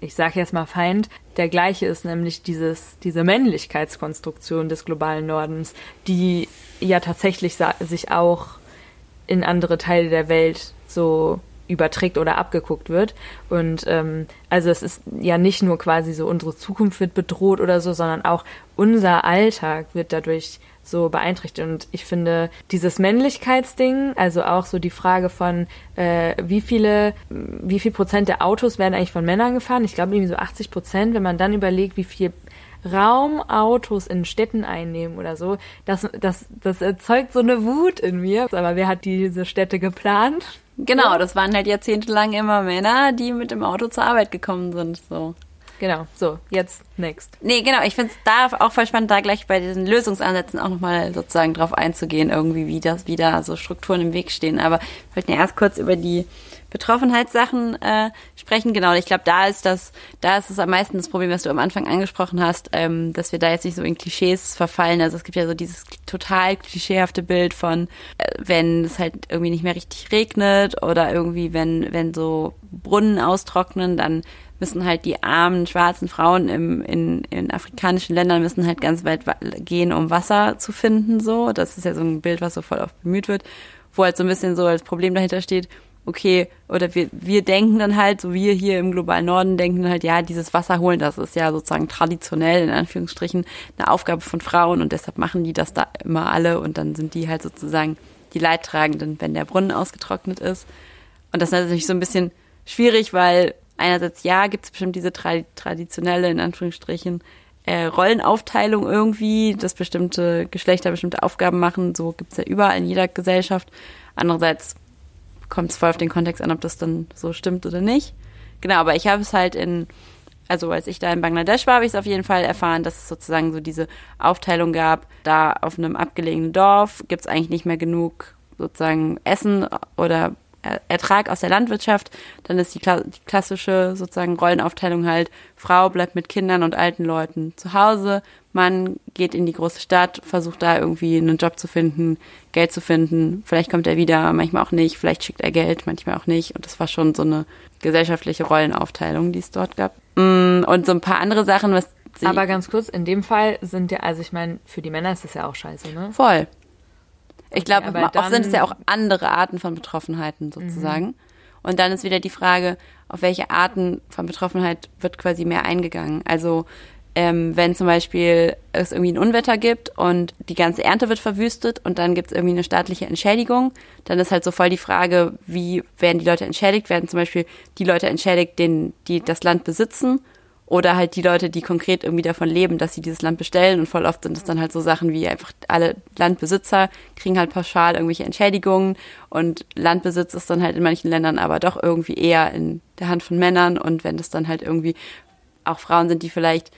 ich sage jetzt mal Feind, der gleiche ist nämlich dieses, diese Männlichkeitskonstruktion des globalen Nordens, die ja tatsächlich sich auch in andere Teile der Welt so überträgt oder abgeguckt wird. Und ähm, also es ist ja nicht nur quasi so, unsere Zukunft wird bedroht oder so, sondern auch unser Alltag wird dadurch so beeinträchtigt. Und ich finde dieses Männlichkeitsding, also auch so die Frage von, äh, wie viele, wie viel Prozent der Autos werden eigentlich von Männern gefahren? Ich glaube irgendwie so 80 Prozent, wenn man dann überlegt, wie viel Raum Autos in Städten einnehmen oder so, das, das, das erzeugt so eine Wut in mir. Aber wer hat diese Städte geplant? Genau, das waren halt jahrzehntelang immer Männer, die mit dem Auto zur Arbeit gekommen sind. So. Genau, so, jetzt next. Nee, genau, ich finde es da auch voll spannend, da gleich bei diesen Lösungsansätzen auch nochmal sozusagen drauf einzugehen, irgendwie, wie das, wie da so Strukturen im Weg stehen. Aber ich wollte ja erst kurz über die Betroffenheitssachen äh, sprechen. Genau, ich glaube, da ist das, da ist es am meisten das Problem, was du am Anfang angesprochen hast, ähm, dass wir da jetzt nicht so in Klischees verfallen. Also es gibt ja so dieses total klischeehafte Bild von, äh, wenn es halt irgendwie nicht mehr richtig regnet oder irgendwie, wenn, wenn so Brunnen austrocknen, dann müssen halt die armen schwarzen Frauen im, in, in afrikanischen Ländern müssen halt ganz weit gehen, um Wasser zu finden. So, das ist ja so ein Bild, was so voll oft bemüht wird, wo halt so ein bisschen so als Problem dahinter steht okay, oder wir, wir denken dann halt, so wir hier im globalen Norden denken halt, ja, dieses Wasser holen, das ist ja sozusagen traditionell, in Anführungsstrichen, eine Aufgabe von Frauen und deshalb machen die das da immer alle und dann sind die halt sozusagen die Leidtragenden, wenn der Brunnen ausgetrocknet ist. Und das ist natürlich so ein bisschen schwierig, weil einerseits ja, gibt es bestimmt diese tra traditionelle, in Anführungsstrichen, äh, Rollenaufteilung irgendwie, dass bestimmte Geschlechter bestimmte Aufgaben machen, so gibt's ja überall in jeder Gesellschaft. Andererseits kommt es voll auf den Kontext an, ob das dann so stimmt oder nicht. Genau, aber ich habe es halt in, also als ich da in Bangladesch war, habe ich es auf jeden Fall erfahren, dass es sozusagen so diese Aufteilung gab, da auf einem abgelegenen Dorf gibt es eigentlich nicht mehr genug sozusagen Essen oder Ertrag aus der Landwirtschaft, dann ist die, klassische sozusagen Rollenaufteilung halt, Frau bleibt mit Kindern und alten Leuten zu Hause, Mann geht in die große Stadt, versucht da irgendwie einen Job zu finden, Geld zu finden. Vielleicht kommt er wieder, manchmal auch nicht. Vielleicht schickt er Geld, manchmal auch nicht. Und das war schon so eine gesellschaftliche Rollenaufteilung, die es dort gab. Mm, und so ein paar andere Sachen, was. Aber ganz kurz, in dem Fall sind ja, also ich meine, für die Männer ist das ja auch scheiße, ne? Voll. Ich okay, glaube, oft sind es ja auch andere Arten von Betroffenheiten sozusagen. Mhm. Und dann ist wieder die Frage, auf welche Arten von Betroffenheit wird quasi mehr eingegangen. Also ähm, wenn zum Beispiel es irgendwie ein Unwetter gibt und die ganze Ernte wird verwüstet und dann gibt es irgendwie eine staatliche Entschädigung, dann ist halt so voll die Frage, wie werden die Leute entschädigt? Werden zum Beispiel die Leute entschädigt, denen, die das Land besitzen? Oder halt die Leute, die konkret irgendwie davon leben, dass sie dieses Land bestellen? Und voll oft sind es dann halt so Sachen wie einfach alle Landbesitzer kriegen halt pauschal irgendwelche Entschädigungen und Landbesitz ist dann halt in manchen Ländern aber doch irgendwie eher in der Hand von Männern. Und wenn das dann halt irgendwie auch Frauen sind, die vielleicht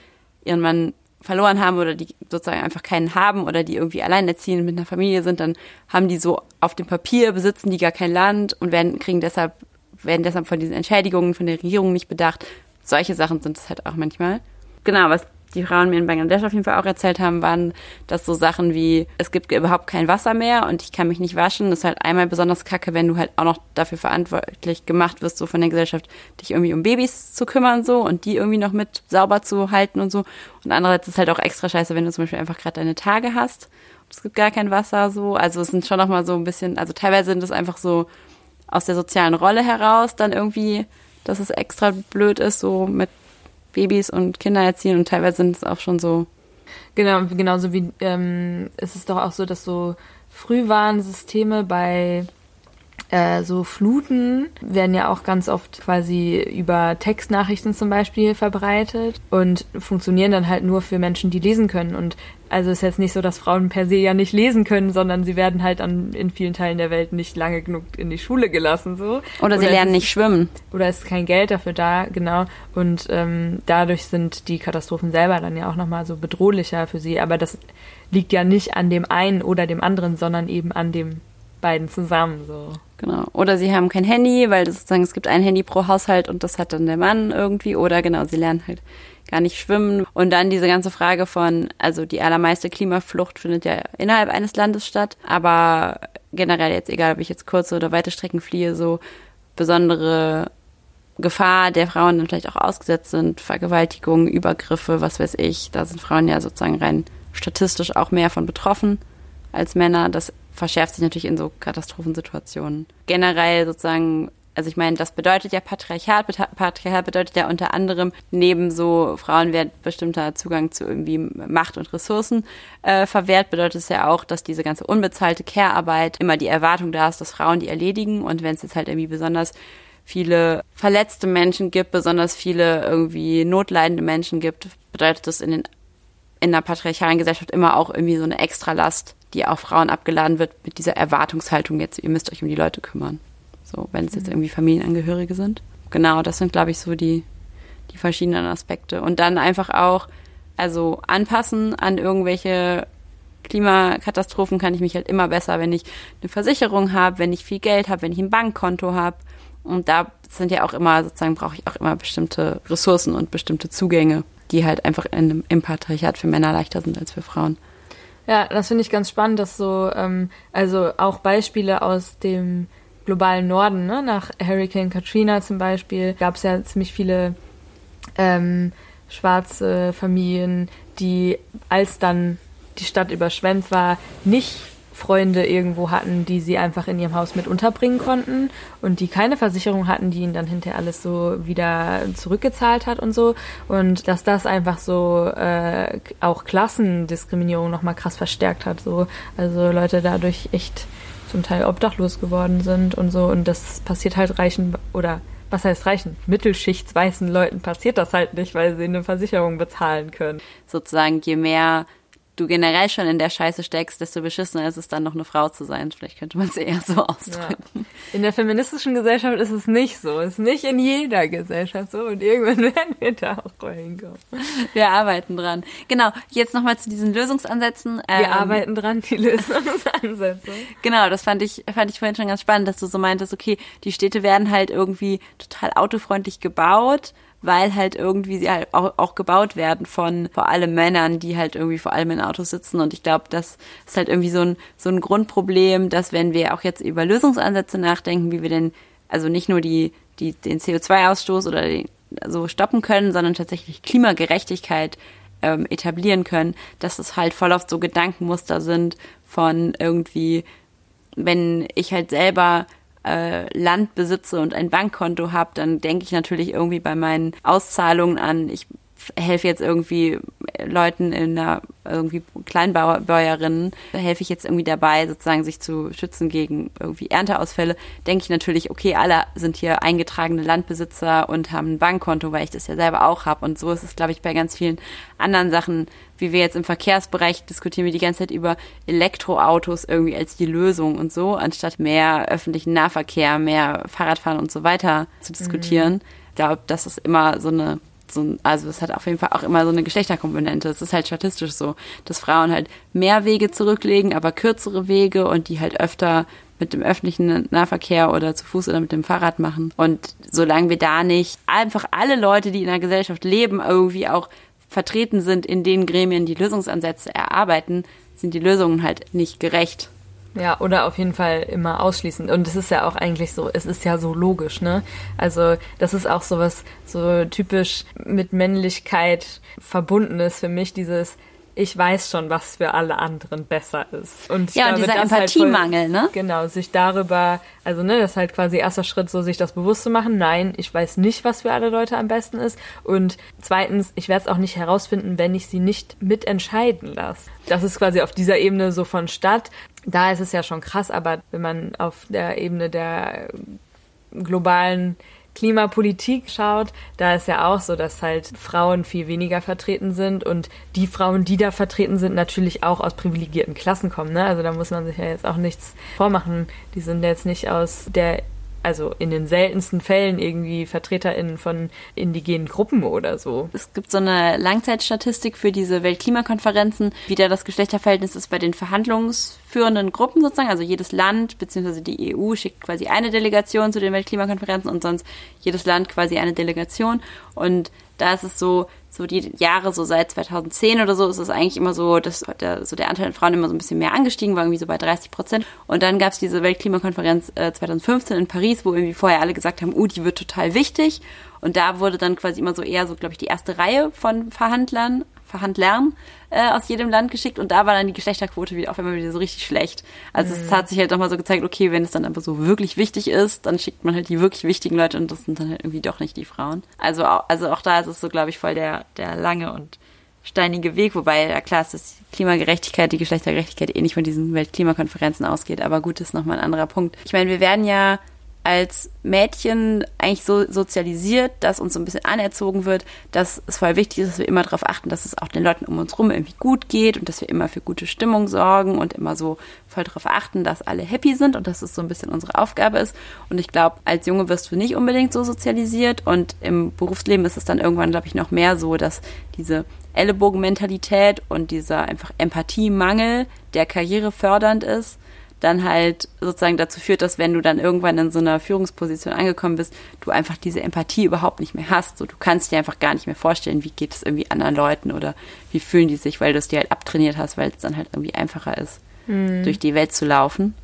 ihren Mann verloren haben oder die sozusagen einfach keinen haben oder die irgendwie alleinerziehend mit einer Familie sind, dann haben die so auf dem Papier besitzen die gar kein Land und werden kriegen deshalb werden deshalb von diesen Entschädigungen von der Regierung nicht bedacht. Solche Sachen sind es halt auch manchmal. Genau, was die Frauen mir in Bangladesch auf jeden Fall auch erzählt haben, waren, dass so Sachen wie, es gibt überhaupt kein Wasser mehr und ich kann mich nicht waschen. Das ist halt einmal besonders kacke, wenn du halt auch noch dafür verantwortlich gemacht wirst, so von der Gesellschaft, dich irgendwie um Babys zu kümmern so und die irgendwie noch mit sauber zu halten und so. Und andererseits ist es halt auch extra scheiße, wenn du zum Beispiel einfach gerade deine Tage hast es gibt gar kein Wasser so. Also es sind schon noch mal so ein bisschen, also teilweise sind es einfach so aus der sozialen Rolle heraus dann irgendwie, dass es extra blöd ist, so mit Babys und Kinder erziehen und teilweise sind es auch schon so. Genau, genauso wie ähm, ist es doch auch so, dass so Frühwarnsysteme bei äh, so Fluten werden ja auch ganz oft quasi über Textnachrichten zum Beispiel verbreitet und funktionieren dann halt nur für Menschen, die lesen können. Und also ist jetzt nicht so, dass Frauen per se ja nicht lesen können, sondern sie werden halt an, in vielen Teilen der Welt nicht lange genug in die Schule gelassen. so. Oder sie Oder lernen es nicht schwimmen. oder ist kein Geld dafür da, genau. Und ähm, dadurch sind die Katastrophen selber dann ja auch nochmal so bedrohlicher für sie. Aber das liegt ja nicht an dem einen oder dem anderen, sondern eben an dem beiden zusammen. So. Genau. Oder sie haben kein Handy, weil sozusagen es gibt ein Handy pro Haushalt und das hat dann der Mann irgendwie. Oder genau, sie lernen halt gar nicht schwimmen. Und dann diese ganze Frage von, also die allermeiste Klimaflucht findet ja innerhalb eines Landes statt. Aber generell jetzt, egal ob ich jetzt kurze oder weite Strecken fliehe, so besondere Gefahr der Frauen dann vielleicht auch ausgesetzt sind, Vergewaltigungen, Übergriffe, was weiß ich. Da sind Frauen ja sozusagen rein statistisch auch mehr von betroffen als Männer. Das verschärft sich natürlich in so Katastrophensituationen. Generell sozusagen, also ich meine, das bedeutet ja Patriarchat. Patriarchat bedeutet ja unter anderem, neben so Frauen wird bestimmter Zugang zu irgendwie Macht und Ressourcen äh, verwehrt, bedeutet es ja auch, dass diese ganze unbezahlte Care-Arbeit immer die Erwartung da ist, dass Frauen die erledigen. Und wenn es jetzt halt irgendwie besonders viele verletzte Menschen gibt, besonders viele irgendwie notleidende Menschen gibt, bedeutet das in den in einer patriarchalen Gesellschaft immer auch irgendwie so eine Extralast, die auf Frauen abgeladen wird mit dieser Erwartungshaltung jetzt, ihr müsst euch um die Leute kümmern. So, wenn es jetzt irgendwie Familienangehörige sind. Genau, das sind, glaube ich, so die, die verschiedenen Aspekte. Und dann einfach auch, also anpassen an irgendwelche Klimakatastrophen kann ich mich halt immer besser, wenn ich eine Versicherung habe, wenn ich viel Geld habe, wenn ich ein Bankkonto habe. Und da sind ja auch immer, sozusagen brauche ich auch immer bestimmte Ressourcen und bestimmte Zugänge, die halt einfach in, im Patriarchat für Männer leichter sind als für Frauen. Ja, das finde ich ganz spannend, dass so, ähm, also auch Beispiele aus dem globalen Norden, ne? nach Hurricane Katrina zum Beispiel, gab es ja ziemlich viele ähm, schwarze Familien, die, als dann die Stadt überschwemmt war, nicht Freunde irgendwo hatten, die sie einfach in ihrem Haus mit unterbringen konnten und die keine Versicherung hatten, die ihnen dann hinterher alles so wieder zurückgezahlt hat und so. Und dass das einfach so äh, auch Klassendiskriminierung nochmal krass verstärkt hat. So. Also Leute dadurch echt zum Teil obdachlos geworden sind und so. Und das passiert halt reichen oder was heißt reichen? Mittelschichtsweißen Leuten passiert das halt nicht, weil sie eine Versicherung bezahlen können. Sozusagen, je mehr du generell schon in der Scheiße steckst, desto beschissener ist es dann noch eine Frau zu sein. Vielleicht könnte man es eher so ausdrücken. In der feministischen Gesellschaft ist es nicht so. Es ist nicht in jeder Gesellschaft so. Und irgendwann <laughs> werden wir da auch mal hinkommen. Wir arbeiten dran. Genau, jetzt nochmal zu diesen Lösungsansätzen. Wir Ähm, arbeiten dran, die <laughs> Lösungsansätze. Genau, das fand ich, fand ich vorhin schon ganz spannend, dass du so meintest, okay, die Städte werden halt irgendwie total autofreundlich gebaut, weil halt irgendwie sie halt auch, auch gebaut werden von vor allem Männern, die halt irgendwie vor allem in Autos sitzen. Und ich glaube, das ist halt irgendwie so ein, so ein Grundproblem, dass wenn wir auch jetzt über Lösungsansätze nachdenken, wie wir denn, also nicht nur die, die, den CO2-Ausstoß oder den, so stoppen können, sondern tatsächlich Klimagerechtigkeit ähm, etablieren können, dass es halt voll oft so Gedankenmuster sind von irgendwie, wenn ich halt selber äh, Land besitze und ein Bankkonto habe, dann denke ich natürlich irgendwie bei meinen Auszahlungen an, ich helfe jetzt irgendwie Leuten in einer irgendwie Kleinbäuerinnen, helfe ich jetzt irgendwie dabei, sozusagen sich zu schützen gegen irgendwie Ernteausfälle, denke ich natürlich, okay, alle sind hier eingetragene Landbesitzer und haben ein Bankkonto, weil ich das ja selber auch habe. Und so ist es, glaube ich, bei ganz vielen anderen Sachen, wie wir jetzt im Verkehrsbereich diskutieren wir die ganze Zeit über Elektroautos irgendwie als die Lösung und so, anstatt mehr öffentlichen Nahverkehr, mehr Fahrradfahren und so weiter zu diskutieren. Mhm. Ich glaube, das ist immer so eine so, also es hat auf jeden Fall auch immer so eine Geschlechterkomponente. Es ist halt statistisch so, dass Frauen halt mehr Wege zurücklegen, aber kürzere Wege und die halt öfter mit dem öffentlichen Nahverkehr oder zu Fuß oder mit dem Fahrrad machen. Und solange wir da nicht einfach alle Leute, die in der Gesellschaft leben, irgendwie auch vertreten sind in den Gremien, die Lösungsansätze erarbeiten, sind die Lösungen halt nicht gerecht. Ja, oder auf jeden Fall immer ausschließend. Und es ist ja auch eigentlich so, es ist ja so logisch, ne? Also, das ist auch so was so typisch mit Männlichkeit verbundenes für mich, dieses, ich weiß schon, was für alle anderen besser ist. Und ja, glaube, und dieser Empathiemangel, halt ne? Genau, sich darüber, also ne, das ist halt quasi erster Schritt, so sich das bewusst zu machen. Nein, ich weiß nicht, was für alle Leute am besten ist. Und zweitens, ich werde es auch nicht herausfinden, wenn ich sie nicht mitentscheiden lasse. Das ist quasi auf dieser Ebene so von Stadt. Da ist es ja schon krass, aber wenn man auf der Ebene der globalen Klimapolitik schaut, da ist ja auch so, dass halt Frauen viel weniger vertreten sind und die Frauen, die da vertreten sind, natürlich auch aus privilegierten Klassen kommen. Ne? Also da muss man sich ja jetzt auch nichts vormachen. Die sind jetzt nicht aus der also in den seltensten Fällen irgendwie VertreterInnen von indigenen Gruppen oder so. Es gibt so eine Langzeitstatistik für diese Weltklimakonferenzen, wie da das Geschlechterverhältnis ist bei den verhandlungsführenden Gruppen sozusagen. Also jedes Land bzw. die EU schickt quasi eine Delegation zu den Weltklimakonferenzen und sonst jedes Land quasi eine Delegation. Und da ist es so, so die Jahre so seit 2010 oder so ist es eigentlich immer so, dass der, so der Anteil an Frauen immer so ein bisschen mehr angestiegen war, irgendwie so bei 30 Prozent. Und dann gab es diese Weltklimakonferenz äh, 2015 in Paris, wo irgendwie vorher alle gesagt haben, uh, die wird total wichtig. Und da wurde dann quasi immer so eher so, glaube ich, die erste Reihe von Verhandlern Verhandlern äh, aus jedem Land geschickt und da war dann die Geschlechterquote wieder auf einmal wieder so richtig schlecht. Also mhm. es hat sich halt nochmal so gezeigt, okay, wenn es dann aber so wirklich wichtig ist, dann schickt man halt die wirklich wichtigen Leute und das sind dann halt irgendwie doch nicht die Frauen. Also, also auch da ist es so, glaube ich, voll der, der lange und steinige Weg, wobei ja klar ist, dass Klimagerechtigkeit, die Geschlechtergerechtigkeit eh nicht von diesen Weltklimakonferenzen ausgeht, aber gut, ist nochmal ein anderer Punkt. Ich meine, wir werden ja als Mädchen eigentlich so sozialisiert, dass uns so ein bisschen anerzogen wird, dass es voll wichtig ist, dass wir immer darauf achten, dass es auch den Leuten um uns herum irgendwie gut geht und dass wir immer für gute Stimmung sorgen und immer so voll darauf achten, dass alle happy sind und dass es so ein bisschen unsere Aufgabe ist. Und ich glaube, als Junge wirst du nicht unbedingt so sozialisiert und im Berufsleben ist es dann irgendwann, glaube ich, noch mehr so, dass diese Ellenbogenmentalität und dieser einfach Empathiemangel, der karrierefördernd ist, dann halt sozusagen dazu führt, dass wenn du dann irgendwann in so einer Führungsposition angekommen bist, du einfach diese Empathie überhaupt nicht mehr hast. So, du kannst dir einfach gar nicht mehr vorstellen, wie geht es irgendwie anderen Leuten oder wie fühlen die sich, weil du es dir halt abtrainiert hast, weil es dann halt irgendwie einfacher ist, mhm. durch die Welt zu laufen.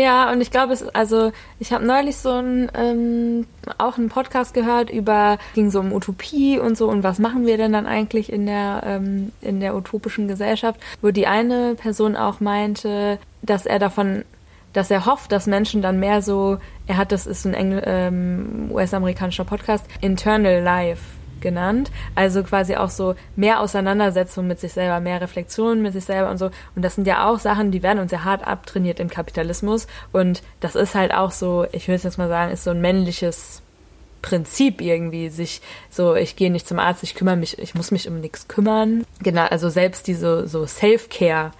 Ja, und ich glaube, es, also ich habe neulich so ein, ähm, auch einen Podcast gehört über, ging so um Utopie und so und was machen wir denn dann eigentlich in der, ähm, in der utopischen Gesellschaft, wo die eine Person auch meinte, dass er davon, dass er hofft, dass Menschen dann mehr so, er hat, das ist ein ähm, US-amerikanischer Podcast, Internal Life genannt. Also quasi auch so mehr Auseinandersetzung mit sich selber, mehr Reflexion mit sich selber und so. Und das sind ja auch Sachen, die werden uns ja hart abtrainiert im Kapitalismus. Und das ist halt auch so, ich würde jetzt mal sagen, ist so ein männliches Prinzip irgendwie, sich so, ich gehe nicht zum Arzt, ich kümmere mich, ich muss mich um nichts kümmern. Genau, also selbst diese so Self-Care,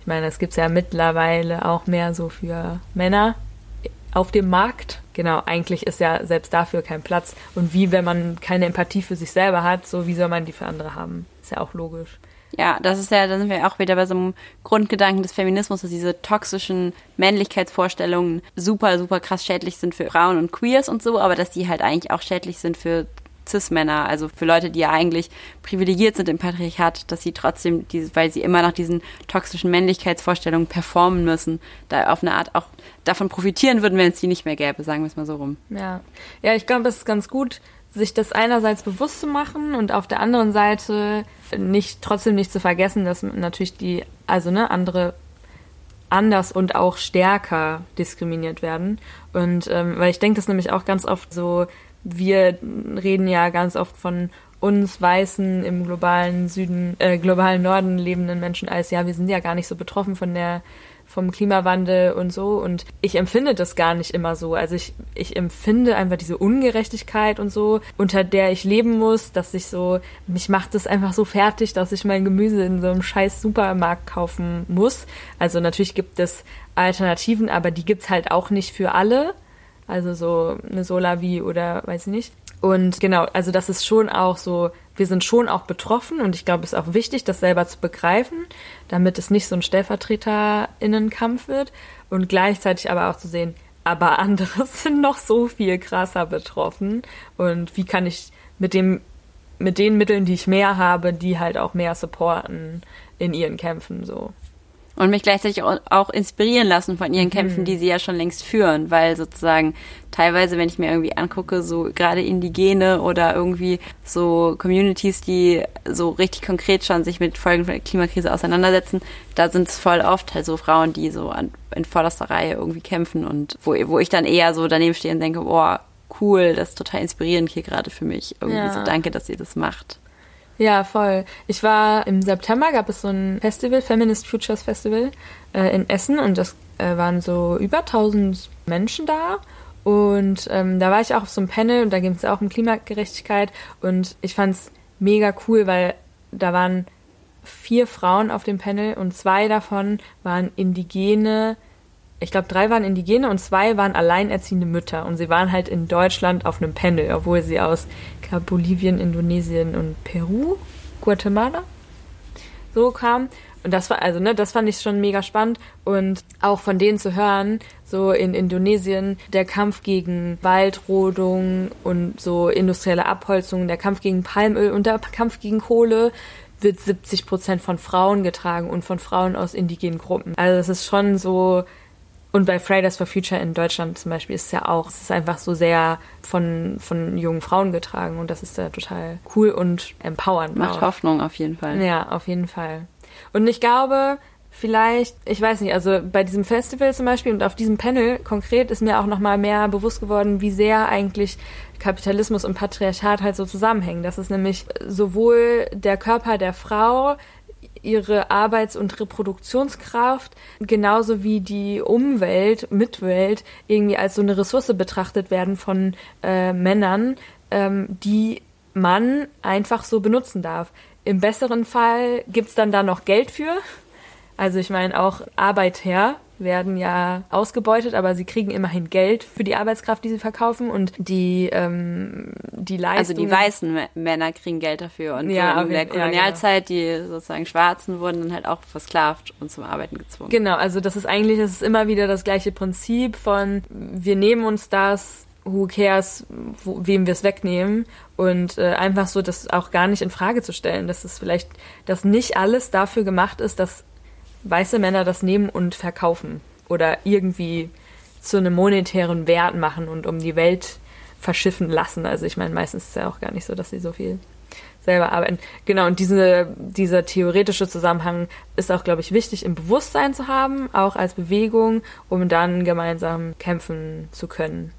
ich meine, das gibt's ja mittlerweile auch mehr so für Männer auf dem Markt genau, eigentlich ist ja selbst dafür kein Platz. Und wie, wenn man keine Empathie für sich selber hat, so wie soll man die für andere haben? Ist ja auch logisch. Ja, das ist ja, da sind wir auch wieder bei so einem Grundgedanken des Feminismus, dass diese toxischen Männlichkeitsvorstellungen super, super krass schädlich sind für Frauen und Queers und so, aber dass die halt eigentlich auch schädlich sind für Cis-Männer, also für Leute, die ja eigentlich privilegiert sind im Patriarchat, dass sie trotzdem, weil sie immer nach diesen toxischen Männlichkeitsvorstellungen performen müssen, da auf eine Art auch davon profitieren würden, wenn es die nicht mehr gäbe, sagen wir es mal so rum. Ja, ja ich glaube, es ist ganz gut, sich das einerseits bewusst zu machen und auf der anderen Seite nicht trotzdem nicht zu vergessen, dass natürlich die, also ne, andere anders und auch stärker diskriminiert werden. Und ähm, weil ich denke das nämlich auch ganz oft so, wir reden ja ganz oft von uns weißen im globalen Süden, äh, globalen Norden lebenden Menschen als ja, wir sind ja gar nicht so betroffen von der vom Klimawandel und so. Und ich empfinde das gar nicht immer so. Also ich, ich empfinde einfach diese Ungerechtigkeit und so, unter der ich leben muss, dass ich so, mich macht das einfach so fertig, dass ich mein Gemüse in so einem scheiß Supermarkt kaufen muss. Also natürlich gibt es Alternativen, aber die gibt's halt auch nicht für alle. Also so eine Solavi oder weiß ich nicht. Und genau, also das ist schon auch so, wir sind schon auch betroffen und ich glaube, es ist auch wichtig, das selber zu begreifen, damit es nicht so ein Stellvertreterinnenkampf wird und gleichzeitig aber auch zu sehen, aber andere <laughs> sind noch so viel krasser betroffen und wie kann ich mit dem mit den Mitteln, die ich mehr habe, die halt auch mehr supporten in ihren Kämpfen so und mich gleichzeitig auch inspirieren lassen von ihren Kämpfen, mhm. die sie ja schon längst führen, weil sozusagen teilweise, wenn ich mir irgendwie angucke, so gerade Indigene oder irgendwie so Communities, die so richtig konkret schon sich mit Folgen der Klimakrise auseinandersetzen, da sind es voll oft halt so Frauen, die so an, in vorderster Reihe irgendwie kämpfen und wo, wo ich dann eher so daneben stehe und denke, boah, cool, das ist total inspirierend hier gerade für mich. Irgendwie ja. so danke, dass ihr das macht. Ja, voll. Ich war im September, gab es so ein Festival, Feminist Futures Festival äh, in Essen und das äh, waren so über 1000 Menschen da. Und ähm, da war ich auch auf so einem Panel und da ging es auch um Klimagerechtigkeit und ich fand es mega cool, weil da waren vier Frauen auf dem Panel und zwei davon waren indigene ich glaube, drei waren Indigene und zwei waren alleinerziehende Mütter. Und sie waren halt in Deutschland auf einem Panel, obwohl sie aus glaub, Bolivien, Indonesien und Peru, Guatemala so kamen. Und das war, also, ne, das fand ich schon mega spannend. Und auch von denen zu hören, so in Indonesien, der Kampf gegen Waldrodung und so industrielle Abholzung, der Kampf gegen Palmöl und der Kampf gegen Kohle wird 70 Prozent von Frauen getragen und von Frauen aus indigenen Gruppen. Also es ist schon so, und bei Fridays for Future in Deutschland zum Beispiel ist es ja auch, es ist einfach so sehr von, von jungen Frauen getragen und das ist ja total cool und empowernd. Macht auch. Hoffnung auf jeden Fall. Ja, auf jeden Fall. Und ich glaube, vielleicht, ich weiß nicht, also bei diesem Festival zum Beispiel und auf diesem Panel konkret ist mir auch nochmal mehr bewusst geworden, wie sehr eigentlich Kapitalismus und Patriarchat halt so zusammenhängen. Das ist nämlich sowohl der Körper der Frau, ihre Arbeits- und Reproduktionskraft genauso wie die Umwelt, Mitwelt irgendwie als so eine Ressource betrachtet werden von äh, Männern, ähm, die man einfach so benutzen darf. Im besseren Fall gibt's dann da noch Geld für. Also ich meine auch Arbeiter werden ja ausgebeutet, aber sie kriegen immerhin Geld für die Arbeitskraft, die sie verkaufen und die ähm, die Leistung. Also die weißen Männer kriegen Geld dafür und ja, in der Kolonialzeit ja, genau. die sozusagen Schwarzen wurden dann halt auch versklavt und zum Arbeiten gezwungen. Genau, also das ist eigentlich das ist immer wieder das gleiche Prinzip von wir nehmen uns das who cares, wo, wem wir es wegnehmen und äh, einfach so das auch gar nicht in Frage zu stellen, dass es vielleicht, dass nicht alles dafür gemacht ist, dass weiße Männer das nehmen und verkaufen oder irgendwie zu einem monetären Wert machen und um die Welt verschiffen lassen. Also ich meine, meistens ist es ja auch gar nicht so, dass sie so viel selber arbeiten. Genau, und diese, dieser theoretische Zusammenhang ist auch, glaube ich, wichtig im Bewusstsein zu haben, auch als Bewegung, um dann gemeinsam kämpfen zu können.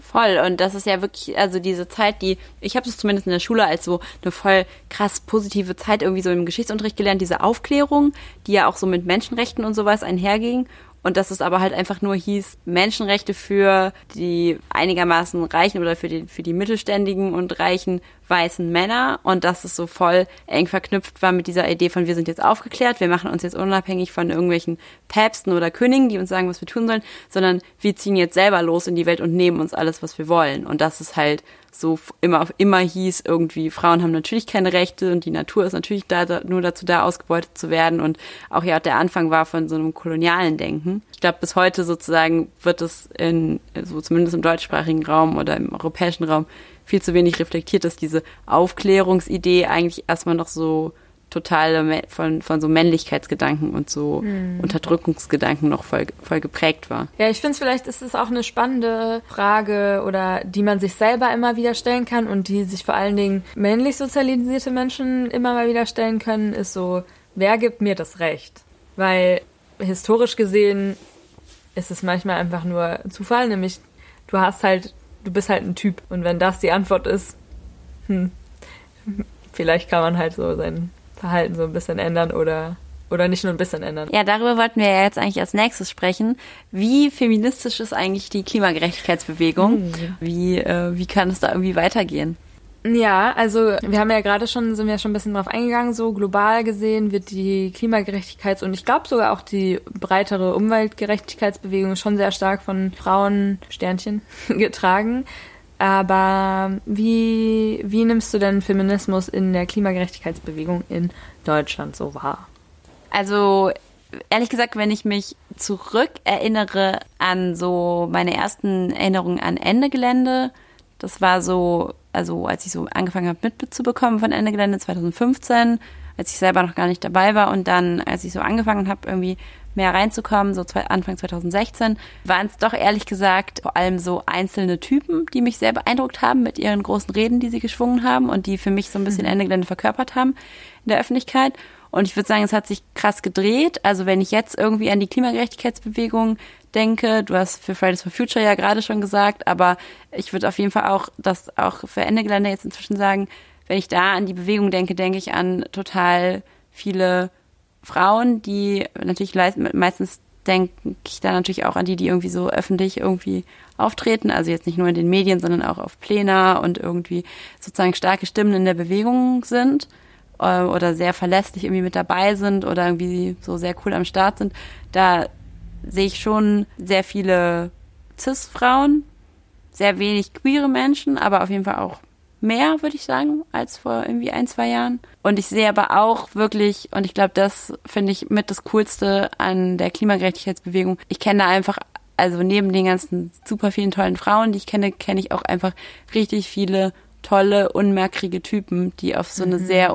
Voll. Und das ist ja wirklich, also diese Zeit, die, ich habe es zumindest in der Schule als so eine voll krass positive Zeit irgendwie so im Geschichtsunterricht gelernt, diese Aufklärung, die ja auch so mit Menschenrechten und sowas einherging. Und dass es aber halt einfach nur hieß, Menschenrechte für die einigermaßen reichen oder für die, für die mittelständigen und reichen weißen Männer und dass es so voll eng verknüpft war mit dieser Idee von wir sind jetzt aufgeklärt, wir machen uns jetzt unabhängig von irgendwelchen Päpsten oder Königen, die uns sagen, was wir tun sollen, sondern wir ziehen jetzt selber los in die Welt und nehmen uns alles, was wir wollen. Und das ist halt so immer, immer hieß irgendwie, Frauen haben natürlich keine Rechte und die Natur ist natürlich da, nur dazu da, ausgebeutet zu werden und auch ja der Anfang war von so einem kolonialen Denken. Ich glaube, bis heute sozusagen wird es in, so zumindest im deutschsprachigen Raum oder im europäischen Raum viel zu wenig reflektiert, dass diese Aufklärungsidee eigentlich erstmal noch so total von, von so Männlichkeitsgedanken und so hm. Unterdrückungsgedanken noch voll, voll geprägt war. Ja, ich finde es vielleicht ist es auch eine spannende Frage oder die man sich selber immer wieder stellen kann und die sich vor allen Dingen männlich sozialisierte Menschen immer mal wieder stellen können, ist so, wer gibt mir das Recht? Weil historisch gesehen ist es manchmal einfach nur Zufall, nämlich du hast halt, du bist halt ein Typ und wenn das die Antwort ist, hm, vielleicht kann man halt so sein Verhalten so ein bisschen ändern oder oder nicht nur ein bisschen ändern. Ja, darüber wollten wir ja jetzt eigentlich als nächstes sprechen. Wie feministisch ist eigentlich die Klimagerechtigkeitsbewegung? Mhm. Wie, äh, wie kann es da irgendwie weitergehen? Ja, also wir haben ja gerade schon, sind wir schon ein bisschen drauf eingegangen, so global gesehen wird die Klimagerechtigkeits- und ich glaube sogar auch die breitere Umweltgerechtigkeitsbewegung schon sehr stark von Frauen, Sternchen, <laughs> getragen. Aber wie, wie nimmst du denn Feminismus in der Klimagerechtigkeitsbewegung in Deutschland so wahr? Also ehrlich gesagt, wenn ich mich zurück erinnere an so meine ersten Erinnerungen an Ende Gelände, das war so, also als ich so angefangen habe mitzubekommen von Ende Gelände 2015, als ich selber noch gar nicht dabei war und dann, als ich so angefangen habe, irgendwie mehr reinzukommen, so Anfang 2016, waren es doch ehrlich gesagt vor allem so einzelne Typen, die mich sehr beeindruckt haben mit ihren großen Reden, die sie geschwungen haben und die für mich so ein bisschen mhm. Ende Gelände verkörpert haben in der Öffentlichkeit. Und ich würde sagen, es hat sich krass gedreht. Also wenn ich jetzt irgendwie an die Klimagerechtigkeitsbewegung denke, du hast für Fridays for Future ja gerade schon gesagt, aber ich würde auf jeden Fall auch das auch für Ende Gelände jetzt inzwischen sagen, wenn ich da an die Bewegung denke, denke ich an total viele Frauen, die natürlich meistens denke ich da natürlich auch an die, die irgendwie so öffentlich irgendwie auftreten, also jetzt nicht nur in den Medien, sondern auch auf Plena und irgendwie sozusagen starke Stimmen in der Bewegung sind äh, oder sehr verlässlich irgendwie mit dabei sind oder irgendwie so sehr cool am Start sind, da sehe ich schon sehr viele Cis-Frauen, sehr wenig queere Menschen, aber auf jeden Fall auch mehr, würde ich sagen, als vor irgendwie ein, zwei Jahren. Und ich sehe aber auch wirklich, und ich glaube, das finde ich mit das Coolste an der Klimagerechtigkeitsbewegung. Ich kenne da einfach, also neben den ganzen super vielen tollen Frauen, die ich kenne, kenne ich auch einfach richtig viele tolle, unmerkrige Typen, die auf so eine mhm. sehr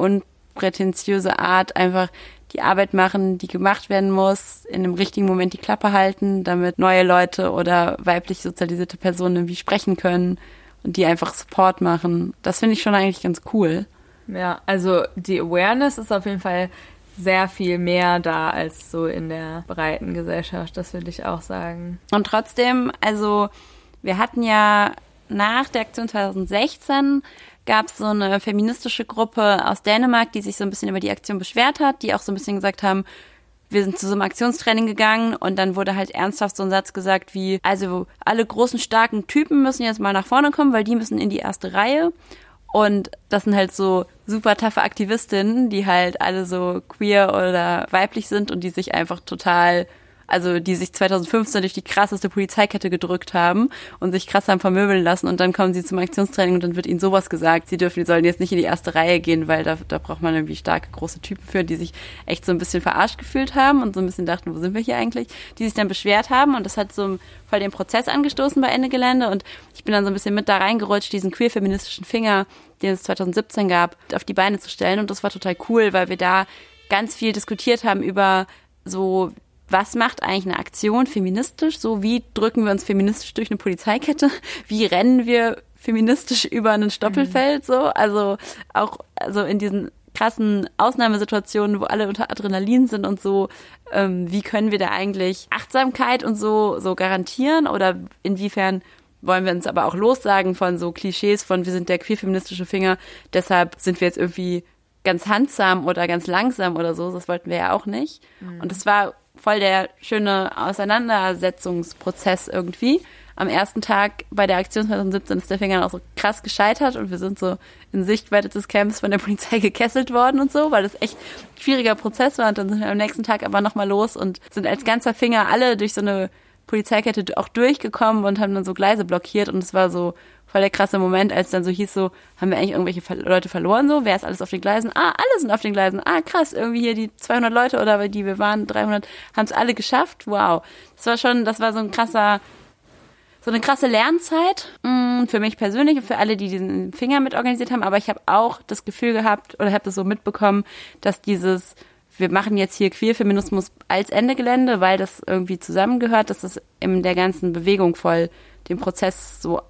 unprätentiöse Art einfach die Arbeit machen, die gemacht werden muss, in dem richtigen Moment die Klappe halten, damit neue Leute oder weiblich sozialisierte Personen irgendwie sprechen können und die einfach Support machen. Das finde ich schon eigentlich ganz cool. Ja, also die Awareness ist auf jeden Fall sehr viel mehr da als so in der breiten Gesellschaft, das würde ich auch sagen. Und trotzdem, also wir hatten ja nach der Aktion 2016 gab es so eine feministische Gruppe aus Dänemark, die sich so ein bisschen über die Aktion beschwert hat, die auch so ein bisschen gesagt haben, wir sind zu so einem Aktionstraining gegangen und dann wurde halt ernsthaft so ein Satz gesagt wie, also alle großen, starken Typen müssen jetzt mal nach vorne kommen, weil die müssen in die erste Reihe. Und das sind halt so super taffe Aktivistinnen, die halt alle so queer oder weiblich sind und die sich einfach total also die sich 2015 durch die krasseste Polizeikette gedrückt haben und sich krass haben vermöbeln lassen und dann kommen sie zum Aktionstraining und dann wird ihnen sowas gesagt, sie dürfen, die sollen jetzt nicht in die erste Reihe gehen, weil da, da braucht man irgendwie starke große Typen für, die sich echt so ein bisschen verarscht gefühlt haben und so ein bisschen dachten, wo sind wir hier eigentlich, die sich dann beschwert haben und das hat so voll den Prozess angestoßen bei Ende Gelände und ich bin dann so ein bisschen mit da reingerutscht, diesen queer-feministischen Finger, den es 2017 gab, auf die Beine zu stellen und das war total cool, weil wir da ganz viel diskutiert haben über so, was macht eigentlich eine Aktion feministisch? So, wie drücken wir uns feministisch durch eine Polizeikette? <laughs> Wie rennen wir feministisch über ein Stoppelfeld? So, also auch, also in diesen krassen Ausnahmesituationen, wo alle unter Adrenalin sind und so, ähm, wie können wir da eigentlich Achtsamkeit und so, so garantieren? Oder inwiefern wollen wir uns aber auch lossagen von so Klischees von wir sind der queer-feministische Finger, deshalb sind wir jetzt irgendwie ganz handsam oder ganz langsam oder so, das wollten wir ja auch nicht. Mhm. Und es war voll der schöne Auseinandersetzungsprozess irgendwie. Am ersten Tag bei der Aktion 2017 ist der Finger auch so krass gescheitert und wir sind so in Sichtweite des Camps von der <laughs> Polizei gekesselt worden und so, weil das echt ein schwieriger Prozess war. Und dann sind wir am nächsten Tag aber nochmal los und sind als ganzer Finger alle durch so eine Polizeikette auch durchgekommen und haben dann so Gleise blockiert und es war so voll der krasse Moment, als dann so hieß so, haben wir eigentlich irgendwelche Leute verloren so? Wer ist alles auf den Gleisen? Ah, alle sind auf den Gleisen. Ah, krass, irgendwie hier die 200 Leute oder die wir waren, 300, haben es alle geschafft. Wow. Das war schon, das war so ein krasser, so eine krasse Lernzeit mm, für mich persönlich und für alle, die diesen Finger mit organisiert haben. Aber ich habe auch das Gefühl gehabt oder habe das so mitbekommen, dass dieses wir machen jetzt hier Queerfeminismus als Ende Gelände, weil das irgendwie zusammengehört, dass das in der ganzen Bewegung voll den Prozess so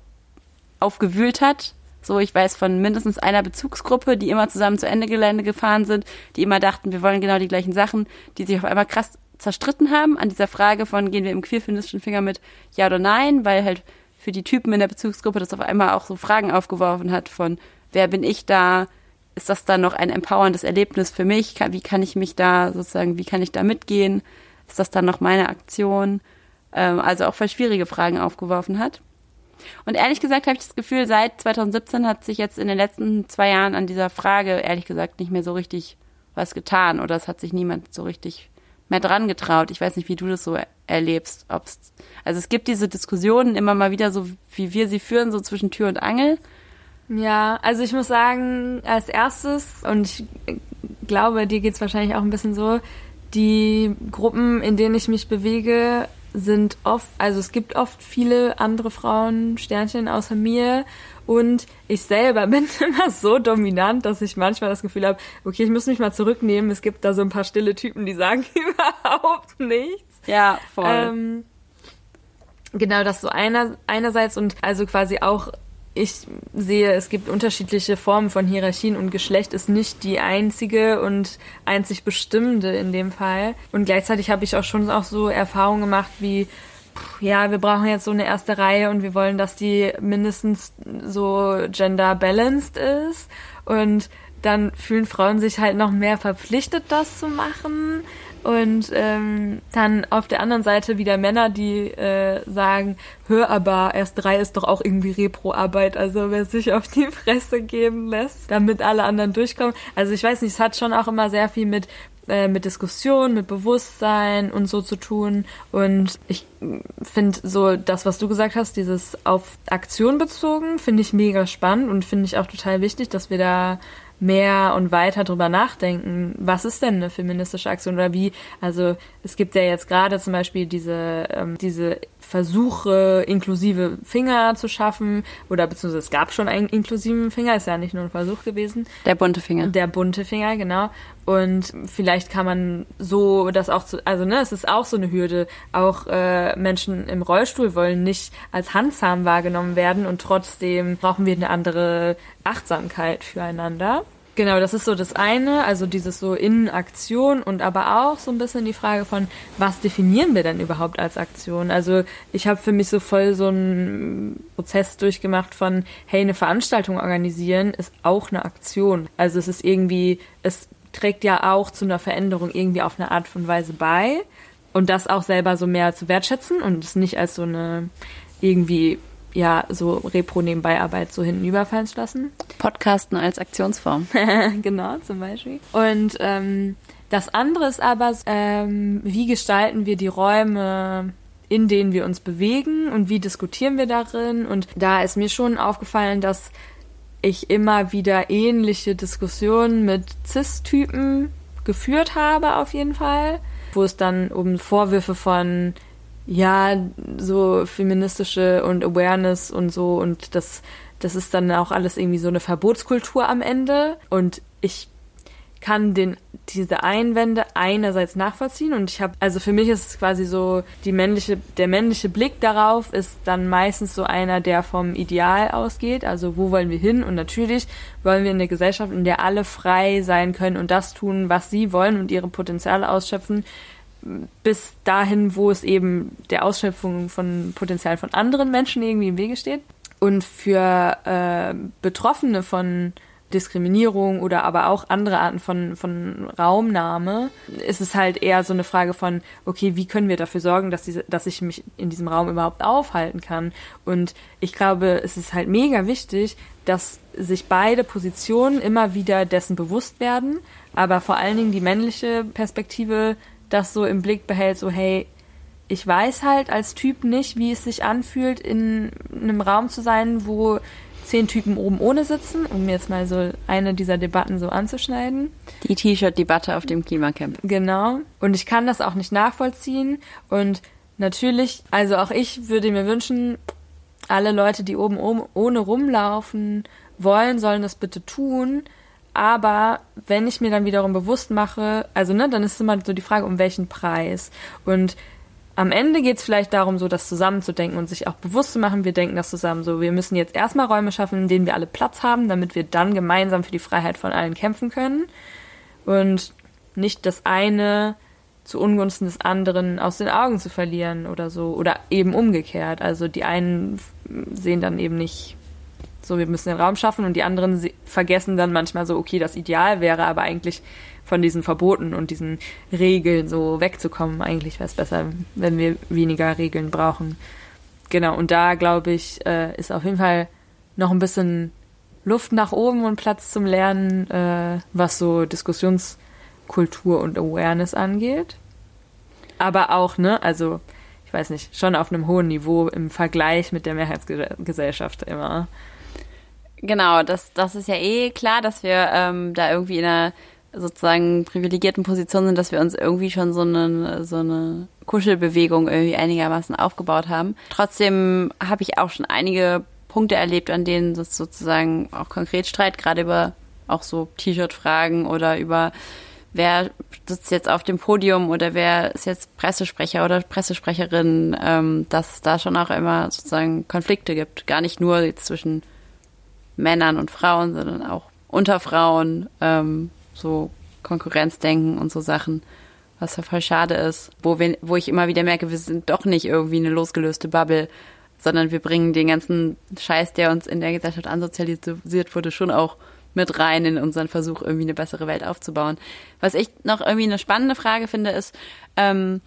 aufgewühlt hat. So, ich weiß von mindestens einer Bezugsgruppe, die immer zusammen zu Ende Gelände gefahren sind, die immer dachten, wir wollen genau die gleichen Sachen, die sich auf einmal krass zerstritten haben an dieser Frage von, gehen wir im queerfeministischen Finger mit Ja oder Nein, weil halt für die Typen in der Bezugsgruppe das auf einmal auch so Fragen aufgeworfen hat von, wer bin ich da, ist das dann noch ein empowerndes Erlebnis für mich? Wie kann ich mich da sozusagen, wie kann ich da mitgehen? Ist das dann noch meine Aktion? Ähm, also auch voll schwierige Fragen aufgeworfen hat. Und ehrlich gesagt habe ich das Gefühl, seit 2017 hat sich jetzt in den letzten zwei Jahren an dieser Frage ehrlich gesagt nicht mehr so richtig was getan oder es hat sich niemand so richtig mehr dran getraut. Ich weiß nicht, wie du das so erlebst. Ob's, also es gibt diese Diskussionen immer mal wieder so, wie wir sie führen, so zwischen Tür und Angel. Ja, also ich muss sagen, als erstes, und ich glaube, dir geht's wahrscheinlich auch ein bisschen so, die Gruppen, in denen ich mich bewege, sind oft, also es gibt oft viele andere Frauen, Sternchen außer mir. Und ich selber <laughs> bin immer so dominant, dass ich manchmal das Gefühl habe, okay, ich muss mich mal zurücknehmen. Es gibt da so ein paar stille Typen, die sagen <laughs> überhaupt nichts. Ja, voll. Ähm, genau, das so einer, einerseits und also quasi auch ich sehe, es gibt unterschiedliche Formen von Hierarchien und Geschlecht ist nicht die einzige und einzig bestimmende in dem Fall. Und gleichzeitig habe ich auch schon auch so Erfahrungen gemacht wie, ja, wir brauchen jetzt so eine erste Reihe und wir wollen, dass die mindestens so gender balanced ist. Und dann fühlen Frauen sich halt noch mehr verpflichtet, das zu machen. Und ähm, dann auf der anderen Seite wieder Männer, die äh, sagen, hör aber, erst drei ist doch auch irgendwie Repro-Arbeit, also wer sich auf die Fresse geben lässt, damit alle anderen durchkommen. Also ich weiß nicht, es hat schon auch immer sehr viel mit äh, mit Diskussion, mit Bewusstsein und so zu tun. Und ich finde so das, was du gesagt hast, dieses auf Aktion bezogen, finde ich mega spannend und finde ich auch total wichtig, dass wir da mehr und weiter drüber nachdenken, was ist denn eine feministische Aktion oder wie, also es gibt ja jetzt gerade zum Beispiel diese, ähm, diese Versuche, inklusive Finger zu schaffen, oder beziehungsweise es gab schon einen inklusiven Finger, ist ja nicht nur ein Versuch gewesen. Der bunte Finger. Der bunte Finger, genau. Und vielleicht kann man so das auch zu, also ne, es ist auch so eine Hürde. Auch äh, Menschen im Rollstuhl wollen nicht als handsam wahrgenommen werden und trotzdem brauchen wir eine andere Achtsamkeit füreinander. Genau, das ist so das eine, also dieses so in Aktion und aber auch so ein bisschen die Frage von, was definieren wir denn überhaupt als Aktion? Also ich habe für mich so voll so einen Prozess durchgemacht von, hey, eine Veranstaltung organisieren ist auch eine Aktion. Also es ist irgendwie, es trägt ja auch zu einer Veränderung irgendwie auf eine Art von Weise bei und das auch selber so mehr zu wertschätzen und es nicht als so eine irgendwie ja, so Repro-Nebenbei-Arbeit so hinten überfallen zu lassen. Podcasten als Aktionsform. <laughs> genau, zum Beispiel. Und ähm, das andere ist aber, ähm, wie gestalten wir die Räume, in denen wir uns bewegen und wie diskutieren wir darin. Und da ist mir schon aufgefallen, dass ich immer wieder ähnliche Diskussionen mit CIS-Typen geführt habe, auf jeden Fall, wo es dann um Vorwürfe von ja, so feministische und Awareness und so und das, das ist dann auch alles irgendwie so eine Verbotskultur am Ende und ich kann den, diese Einwände einerseits nachvollziehen und ich habe, also für mich ist es quasi so, die männliche, der männliche Blick darauf ist dann meistens so einer, der vom Ideal ausgeht, also wo wollen wir hin? Und natürlich wollen wir in der Gesellschaft, in der alle frei sein können und das tun, was sie wollen und ihre Potenziale ausschöpfen, bis dahin, wo es eben der Ausschöpfung von Potenzial von anderen Menschen irgendwie im Wege steht. Und für äh, Betroffene von Diskriminierung oder aber auch andere Arten von, von Raumnahme ist es halt eher so eine Frage von, okay, wie können wir dafür sorgen, dass, diese, dass ich mich in diesem Raum überhaupt aufhalten kann? Und ich glaube, es ist halt mega wichtig, dass sich beide Positionen immer wieder dessen bewusst werden, aber vor allen Dingen die männliche Perspektive das so im Blick behält, so hey, ich weiß halt als Typ nicht, wie es sich anfühlt, in einem Raum zu sein, wo zehn Typen oben ohne sitzen, um jetzt mal so eine dieser Debatten so anzuschneiden. Die T-Shirt-Debatte auf dem Klimacamp. Genau. Und ich kann das auch nicht nachvollziehen. Und natürlich, also auch ich würde mir wünschen, alle Leute, die oben ohne rumlaufen wollen, sollen das bitte tun. Aber wenn ich mir dann wiederum bewusst mache, also ne, dann ist immer so die Frage, um welchen Preis. Und am Ende geht es vielleicht darum, so das zusammenzudenken und sich auch bewusst zu machen, wir denken das zusammen so. Wir müssen jetzt erstmal Räume schaffen, in denen wir alle Platz haben, damit wir dann gemeinsam für die Freiheit von allen kämpfen können. Und nicht das eine zu Ungunsten des anderen aus den Augen zu verlieren oder so. Oder eben umgekehrt. Also die einen sehen dann eben nicht so wir müssen den Raum schaffen und die anderen se- vergessen dann manchmal so, okay, das Ideal wäre aber eigentlich von diesen Verboten und diesen Regeln so wegzukommen. Eigentlich wäre es besser, wenn wir weniger Regeln brauchen. Genau, und da glaube ich, äh, ist auf jeden Fall noch ein bisschen Luft nach oben und Platz zum Lernen, äh, was so Diskussionskultur und Awareness angeht. Aber auch, ne, also ich weiß nicht, schon auf einem hohen Niveau im Vergleich mit der Mehrheitsgesellschaft immer. Genau, das, das ist ja eh klar, dass wir ähm, da irgendwie in einer sozusagen privilegierten Position sind, dass wir uns irgendwie schon so eine, so eine Kuschelbewegung irgendwie einigermaßen aufgebaut haben. Trotzdem habe ich auch schon einige Punkte erlebt, an denen es sozusagen auch konkret Streit, gerade über auch so T-Shirt-Fragen oder über wer sitzt jetzt auf dem Podium oder wer ist jetzt Pressesprecher oder Pressesprecherin, ähm, dass da schon auch immer sozusagen Konflikte gibt. Gar nicht nur jetzt zwischen Männern und Frauen, sondern auch unter Frauen, ähm, so Konkurrenzdenken und so Sachen, was ja voll schade ist, wo, wir, wo ich immer wieder merke, wir sind doch nicht irgendwie eine losgelöste Bubble, sondern wir bringen den ganzen Scheiß, der uns in der Gesellschaft ansozialisiert wurde, schon auch mit rein in unseren Versuch, irgendwie eine bessere Welt aufzubauen. Was ich noch irgendwie eine spannende Frage finde, ist, ähm,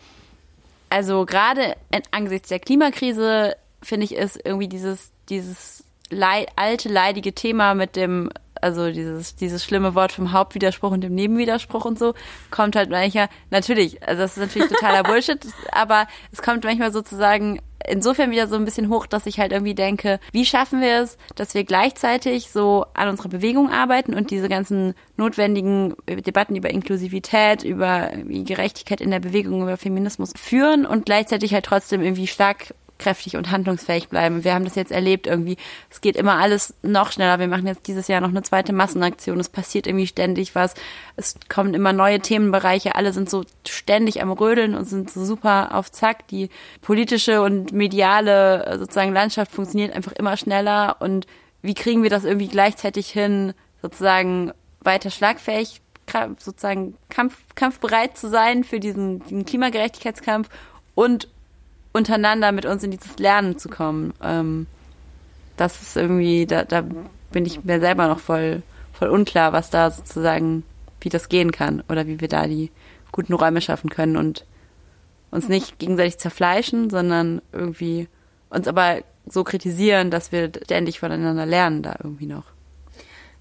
also gerade angesichts der Klimakrise, finde ich, ist irgendwie dieses, dieses lei alte, leidige Thema mit dem, also dieses, dieses schlimme Wort vom Hauptwiderspruch und dem Nebenwiderspruch und so, kommt halt manchmal, natürlich, also das ist natürlich totaler <laughs> Bullshit, aber es kommt manchmal sozusagen insofern wieder so ein bisschen hoch, dass ich halt irgendwie denke, wie schaffen wir es, dass wir gleichzeitig so an unserer Bewegung arbeiten und diese ganzen notwendigen Debatten über Inklusivität, über Gerechtigkeit in der Bewegung, über Feminismus führen und gleichzeitig halt trotzdem irgendwie stark kräftig und handlungsfähig bleiben. Wir haben das jetzt erlebt irgendwie. Es geht immer alles noch schneller. Wir machen jetzt dieses Jahr noch eine zweite Massenaktion. Es passiert irgendwie ständig was. Es kommen immer neue Themenbereiche. Alle sind so ständig am Rödeln und sind so super auf Zack. Die politische und mediale äh, sozusagen Landschaft funktioniert einfach immer schneller. Und wie kriegen wir das irgendwie gleichzeitig hin, sozusagen weiter schlagfähig, sozusagen kampf, kampfbereit zu sein für diesen, diesen Klimagerechtigkeitskampf und untereinander mit uns in dieses Lernen zu kommen. Ähm, das ist irgendwie, da, da bin ich mir selber noch voll, voll unklar, was da sozusagen, wie das gehen kann oder wie wir da die guten Räume schaffen können und uns nicht gegenseitig zerfleischen, sondern irgendwie uns aber so kritisieren, dass wir ständig voneinander lernen da irgendwie noch.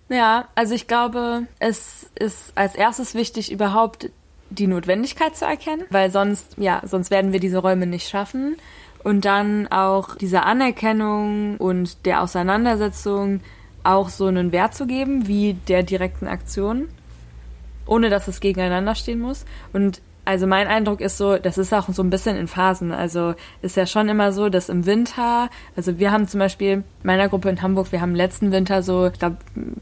Ja, also ich glaube, es ist als erstes wichtig, überhaupt die Notwendigkeit zu erkennen, weil sonst, ja, sonst werden wir diese Räume nicht schaffen. Und dann auch diese Anerkennung und der Auseinandersetzung auch so einen Wert zu geben, wie der direkten Aktion, ohne dass es gegeneinander stehen muss. Und also mein Eindruck ist so, das ist auch so ein bisschen in Phasen. Also ist ja schon immer so, dass im Winter, also wir haben zum Beispiel meiner Gruppe in Hamburg, wir haben letzten Winter so, ich glaube,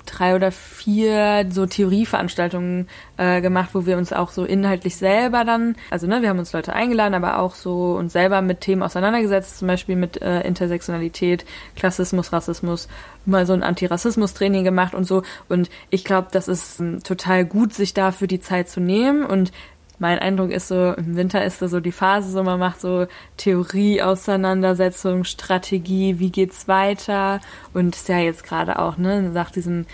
drei oder vier so Theorieveranstaltungen äh, gemacht, wo wir uns auch so inhaltlich selber dann, also ne, wir haben uns Leute eingeladen, aber auch so uns selber mit Themen auseinandergesetzt, zum Beispiel mit äh, Intersektionalität, Klassismus, Rassismus, mal so ein Antirassismus-Training gemacht und so. Und ich glaube, das ist ähm, total gut, sich dafür die Zeit zu nehmen und mein Eindruck ist so, im Winter ist da so die Phase, so man macht so Theorie, Auseinandersetzung, Strategie, wie geht's weiter? Und ist ja jetzt gerade auch, ne, nach diesem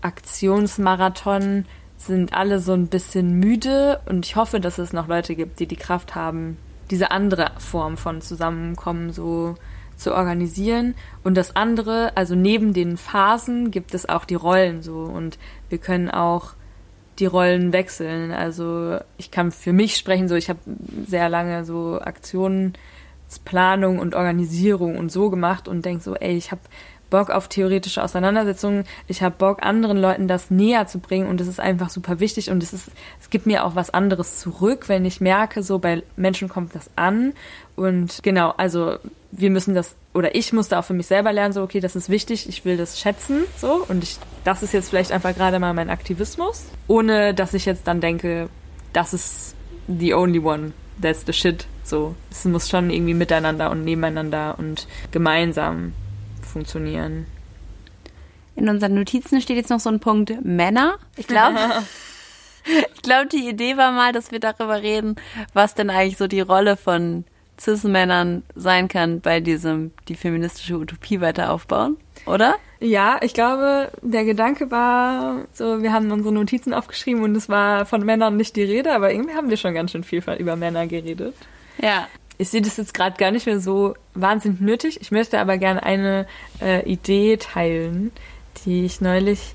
Aktionsmarathon sind alle so ein bisschen müde und ich hoffe, dass es noch Leute gibt, die die Kraft haben, diese andere Form von Zusammenkommen so zu organisieren. Und das andere, also neben den Phasen gibt es auch die Rollen so und wir können auch die Rollen wechseln. Also ich kann für mich sprechen, so ich habe sehr lange so Aktionsplanung und Organisierung und so gemacht und denk so, ey, ich habe Bock auf theoretische Auseinandersetzungen. Ich habe Bock, anderen Leuten das näher zu bringen und es ist einfach super wichtig und es ist, es gibt mir auch was anderes zurück, wenn ich merke, so bei Menschen kommt das an und genau, also wir müssen das oder ich musste auch für mich selber lernen, so okay, das ist wichtig, ich will das schätzen, so und ich, das ist jetzt vielleicht einfach gerade mal mein Aktivismus, ohne dass ich jetzt dann denke, das ist the only one, that's the shit, so es muss schon irgendwie miteinander und nebeneinander und gemeinsam funktionieren. In unseren Notizen steht jetzt noch so ein Punkt Männer. Ich glaube, <laughs> ich glaube, die Idee war mal, dass wir darüber reden, was denn eigentlich so die Rolle von Cis-Männern sein kann bei diesem die feministische Utopie weiter aufbauen. oder? Ja, ich glaube, der Gedanke war so, wir haben unsere Notizen aufgeschrieben und es war von Männern nicht die Rede, aber irgendwie haben wir schon ganz schön viel über Männer geredet. Ja. Ich sehe das jetzt gerade gar nicht mehr so wahnsinnig nötig. Ich möchte aber gerne eine äh, Idee teilen, die ich neulich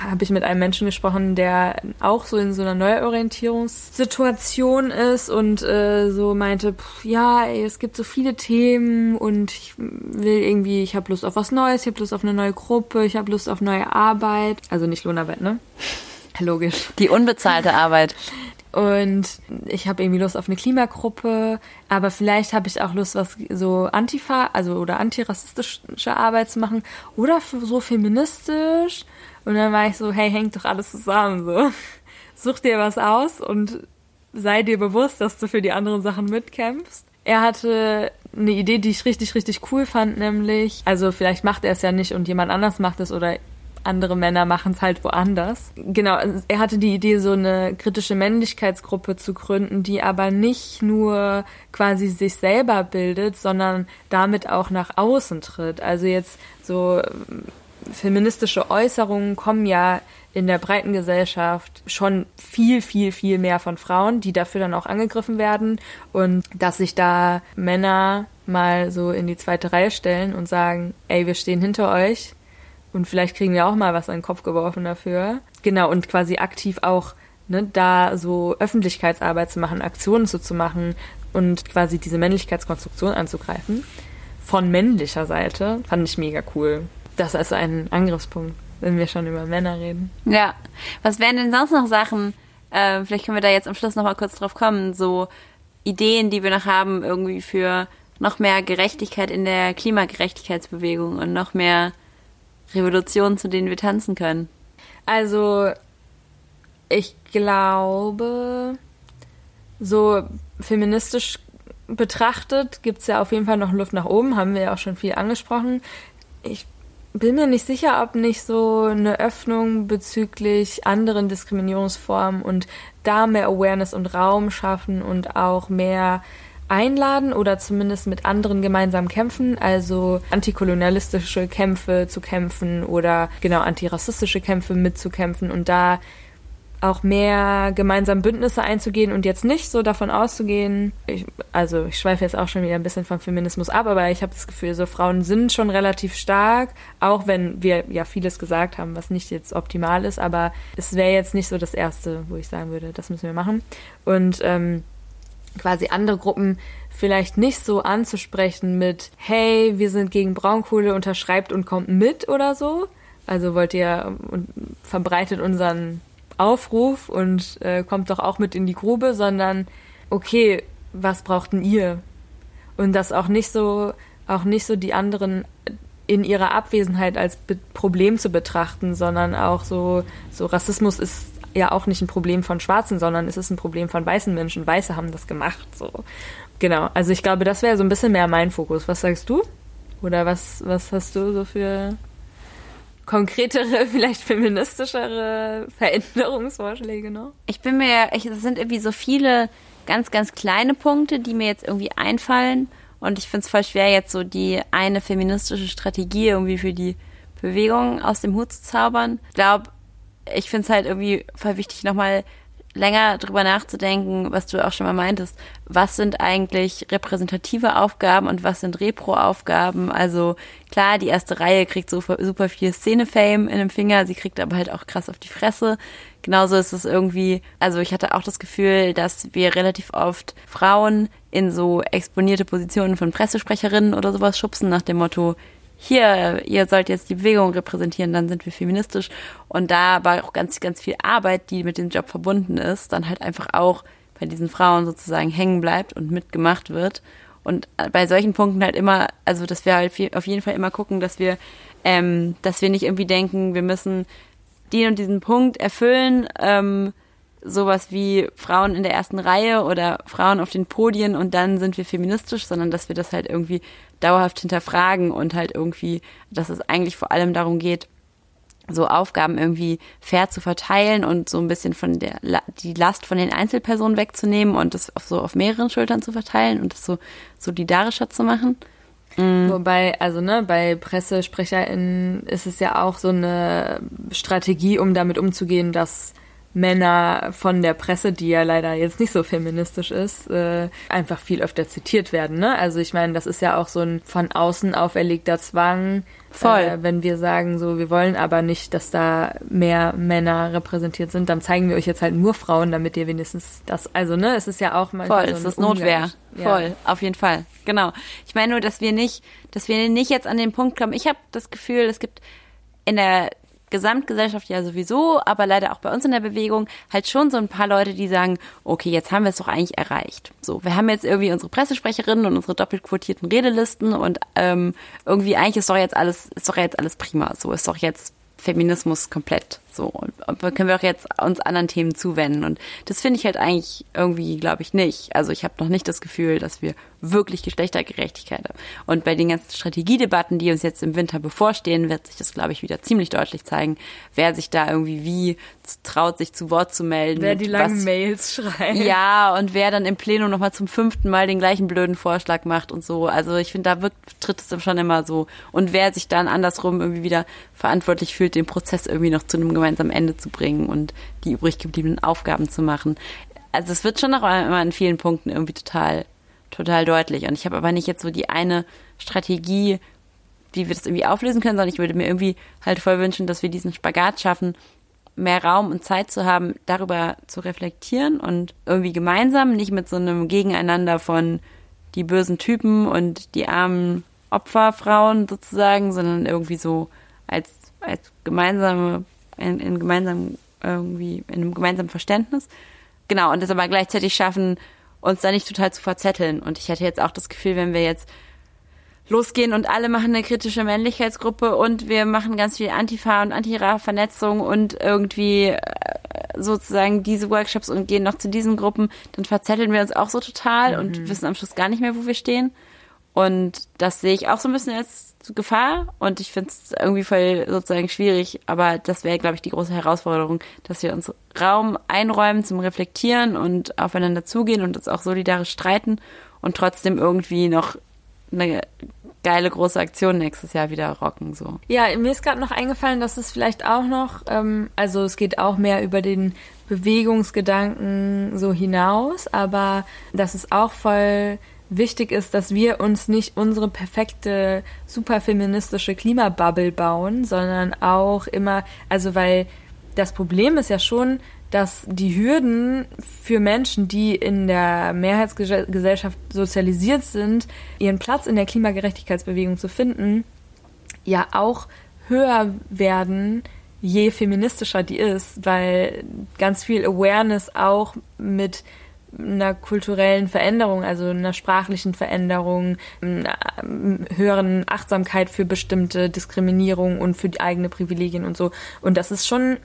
habe ich mit einem Menschen gesprochen, der auch so in so einer Neuorientierungssituation ist und äh, so meinte, pff, ja, ey, es gibt so viele Themen und ich will irgendwie, ich habe Lust auf was Neues, ich habe Lust auf eine neue Gruppe, ich habe Lust auf neue Arbeit. Also nicht Lohnarbeit, ne? <laughs> Logisch. Die unbezahlte Arbeit. Und ich habe irgendwie Lust auf eine Klimagruppe, aber vielleicht habe ich auch Lust, was so Antifa, also oder antirassistische Arbeit zu machen oder so feministisch. Und dann war ich so, hey, hängt doch alles zusammen so. <laughs> Such dir was aus und sei dir bewusst, dass du für die anderen Sachen mitkämpfst. Er hatte eine Idee, die ich richtig, richtig cool fand, nämlich, also vielleicht macht er es ja nicht und jemand anders macht es oder andere Männer machen es halt woanders. Genau, er hatte die Idee, so eine kritische Männlichkeitsgruppe zu gründen, die aber nicht nur quasi sich selber bildet, sondern damit auch nach außen tritt. Also jetzt so feministische Äußerungen kommen ja in der breiten Gesellschaft schon viel, viel, viel mehr von Frauen, die dafür dann auch angegriffen werden und dass sich da Männer mal so in die zweite Reihe stellen und sagen, ey, wir stehen hinter euch, und vielleicht kriegen wir auch mal was an den Kopf geworfen dafür. Genau, und quasi aktiv auch ne, da so Öffentlichkeitsarbeit zu machen, Aktionen so zu machen und quasi diese Männlichkeitskonstruktion anzugreifen. Von männlicher Seite fand ich mega cool. Das ist ein Angriffspunkt, wenn wir schon über Männer reden. Ja. Was wären denn sonst noch Sachen, äh, vielleicht können wir da jetzt am Schluss noch mal kurz drauf kommen, so Ideen, die wir noch haben, irgendwie für noch mehr Gerechtigkeit in der Klimagerechtigkeitsbewegung und noch mehr Revolutionen, zu denen wir tanzen können? Also, ich glaube, so feministisch betrachtet gibt es ja auf jeden Fall noch Luft nach oben, haben wir ja auch schon viel angesprochen. Ich bin mir nicht sicher, ob nicht so eine Öffnung bezüglich anderen Diskriminierungsformen und da mehr Awareness und Raum schaffen und auch mehr einladen oder zumindest mit anderen gemeinsam kämpfen, also antikolonialistische Kämpfe zu kämpfen oder genau antirassistische Kämpfe mitzukämpfen und da auch mehr gemeinsam Bündnisse einzugehen und jetzt nicht so davon auszugehen, ich, also ich schweife jetzt auch schon wieder ein bisschen vom Feminismus ab, aber ich habe das Gefühl, so Frauen sind schon relativ stark, auch wenn wir ja vieles gesagt haben, was nicht jetzt optimal ist, aber es wäre jetzt nicht so das Erste, wo ich sagen würde, das müssen wir machen. Und ähm, quasi andere Gruppen vielleicht nicht so anzusprechen mit, hey, wir sind gegen Braunkohle, unterschreibt und kommt mit oder so. Also wollt ihr und verbreitet unseren Aufruf und äh, kommt doch auch mit in die Grube, sondern okay, was brauchten ihr? Und das auch nicht so, auch nicht so die anderen in ihrer Abwesenheit als Be Problem zu betrachten, sondern auch so, so Rassismus ist ja auch nicht ein Problem von Schwarzen, sondern es ist ein Problem von weißen Menschen. Weiße haben das gemacht. So. Genau. Also ich glaube, das wäre so ein bisschen mehr mein Fokus. Was sagst du? Oder was, was hast du so für konkretere, <laughs> vielleicht feministischere Veränderungsvorschläge noch? Ich bin mir, ich, es sind irgendwie so viele ganz, ganz kleine Punkte, die mir jetzt irgendwie einfallen. Und ich finde es voll schwer, jetzt so die eine feministische Strategie irgendwie für die Bewegung aus dem Hut zu zaubern. Ich glaube, ich finde es halt irgendwie voll wichtig, nochmal länger drüber nachzudenken, was du auch schon mal meintest. Was sind eigentlich repräsentative Aufgaben und was sind Repro-Aufgaben? Also klar, die erste Reihe kriegt super, super viel Szene-Fame in dem Finger, sie kriegt aber halt auch krass auf die Fresse. Genauso ist es irgendwie, also ich hatte auch das Gefühl, dass wir relativ oft Frauen in so exponierte Positionen von Pressesprecherinnen oder sowas schubsen nach dem Motto, hier, ihr sollt jetzt die Bewegung repräsentieren, dann sind wir feministisch. Und da war auch ganz, ganz viel Arbeit, die mit dem Job verbunden ist, dann halt einfach auch bei diesen Frauen sozusagen hängen bleibt und mitgemacht wird. Und bei solchen Punkten halt immer, also dass wir halt auf jeden Fall immer gucken, dass wir, ähm, dass wir nicht irgendwie denken, wir müssen den und diesen Punkt erfüllen, ähm, sowas wie Frauen in der ersten Reihe oder Frauen auf den Podien und dann sind wir feministisch, sondern dass wir das halt irgendwie dauerhaft hinterfragen und halt irgendwie, dass es eigentlich vor allem darum geht, so Aufgaben irgendwie fair zu verteilen und so ein bisschen von der die Last von den Einzelpersonen wegzunehmen und das auf so auf mehreren Schultern zu verteilen und das so solidarischer zu machen. Wobei, also ne, bei PressesprecherInnen ist es ja auch so eine Strategie, um damit umzugehen, dass Männer von der Presse, die ja leider jetzt nicht so feministisch ist, äh, einfach viel öfter zitiert werden. Ne? Also ich meine, das ist ja auch so ein von außen auferlegter Zwang. Voll. Äh, wenn wir sagen, so, wir wollen aber nicht, dass da mehr Männer repräsentiert sind, dann zeigen wir euch jetzt halt nur Frauen, damit ihr wenigstens das, also ne, es ist ja auch manchmal Voll, so es ist Notwehr. Umgang. Voll, auf jeden Fall. Genau. Ich meine nur, dass wir nicht, dass wir nicht jetzt an den Punkt kommen. Ich habe das Gefühl, es gibt in der Gesamtgesellschaft ja sowieso, aber leider auch bei uns in der Bewegung halt schon so ein paar Leute, die sagen, okay, jetzt haben wir es doch eigentlich erreicht. So, wir haben jetzt irgendwie unsere Pressesprecherinnen und unsere doppelt quotierten Redelisten und ähm, irgendwie eigentlich ist doch jetzt alles, ist doch jetzt alles prima. So ist doch jetzt Feminismus komplett. So können wir auch jetzt uns anderen Themen zuwenden und das finde ich halt eigentlich irgendwie, glaube ich, nicht. Also ich habe noch nicht das Gefühl, dass wir wirklich Geschlechtergerechtigkeit haben. Und bei den ganzen Strategiedebatten, die uns jetzt im Winter bevorstehen, wird sich das, glaube ich, wieder ziemlich deutlich zeigen, wer sich da irgendwie wie traut, sich zu Wort zu melden. Wer die langen was- Mails schreibt. ja, und wer dann im Plenum nochmal zum fünften Mal den gleichen blöden Vorschlag macht und so. Also ich finde, da wird, tritt es dann schon immer so. Und wer sich dann andersrum irgendwie wieder verantwortlich fühlt, den Prozess irgendwie noch zu einem gemeinsamen Ende zu bringen und die übrig gebliebenen Aufgaben zu machen. Also es wird schon noch immer an vielen Punkten irgendwie total, total deutlich. Und ich habe aber nicht jetzt so die eine Strategie, wie wir das irgendwie auflösen können, sondern ich würde mir irgendwie halt voll wünschen, dass wir diesen Spagat schaffen, mehr Raum und Zeit zu haben, darüber zu reflektieren und irgendwie gemeinsam, nicht mit so einem Gegeneinander von die bösen Typen und die armen Opferfrauen sozusagen, sondern irgendwie so als, als gemeinsame, in, in gemeinsam irgendwie, in einem gemeinsamen Verständnis. Genau, und das aber gleichzeitig schaffen, uns da nicht total zu verzetteln. Und ich hätte jetzt auch das Gefühl, wenn wir jetzt losgehen und alle machen eine kritische Männlichkeitsgruppe und wir machen ganz viel Antifa und Antira-Vernetzung und irgendwie äh, sozusagen diese Workshops und gehen noch zu diesen Gruppen, dann verzetteln wir uns auch so total und wissen am Schluss gar nicht mehr, wo wir stehen. Und das sehe ich auch so ein bisschen als Gefahr und ich finde es irgendwie voll sozusagen schwierig, aber das wäre, glaube ich, die große Herausforderung, dass wir uns Raum einräumen zum Reflektieren und aufeinander zugehen und uns auch solidarisch streiten und trotzdem irgendwie noch eine geile große Aktion nächstes Jahr wieder rocken. So. Ja, mir ist gerade noch eingefallen, dass es vielleicht auch noch, ähm, also es geht auch mehr über den Bewegungsgedanken so hinaus, aber dass es auch voll wichtig ist, dass wir uns nicht unsere perfekte, super feministische Klimabubble bauen, sondern auch immer, also weil das Problem ist ja schon, dass die Hürden für Menschen, die in der Mehrheitsgesellschaft sozialisiert sind, ihren Platz in der Klimagerechtigkeitsbewegung zu finden, ja auch höher werden, je feministischer die ist, weil ganz viel Awareness auch mit einer kulturellen Veränderung, also einer sprachlichen Veränderung, einer höheren Achtsamkeit für bestimmte Diskriminierung und für die eigene Privilegien und so. Und das ist schon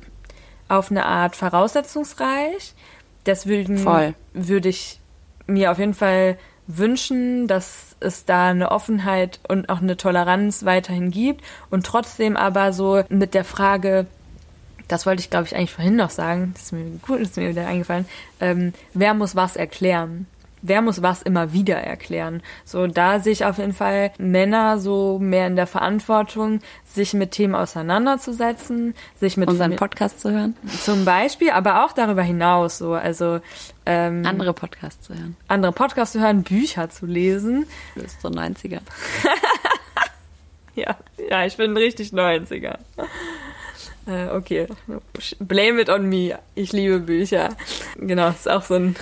auf eine Art voraussetzungsreich. Deswegen Voll. würde ich mir auf jeden Fall wünschen, dass es da eine Offenheit und auch eine Toleranz weiterhin gibt und trotzdem aber so mit der Frage, das wollte ich glaube ich eigentlich vorhin noch sagen, das ist mir gut, das ist mir wieder eingefallen, ähm, wer muss was erklären? Wer muss was immer wieder erklären? So, da sehe ich auf jeden Fall Männer so mehr in der Verantwortung, sich mit Themen auseinanderzusetzen, sich mit Unseren Podcast zu hören, zum Beispiel, aber auch darüber hinaus so, also ähm, andere Podcasts zu hören. andere Podcasts zu hören, Bücher zu lesen. Das ist so 90er. <laughs> Ja, ja, ich bin richtig 90er. Äh, okay, blame it on me. Ich liebe Bücher. Genau, ist auch so ein,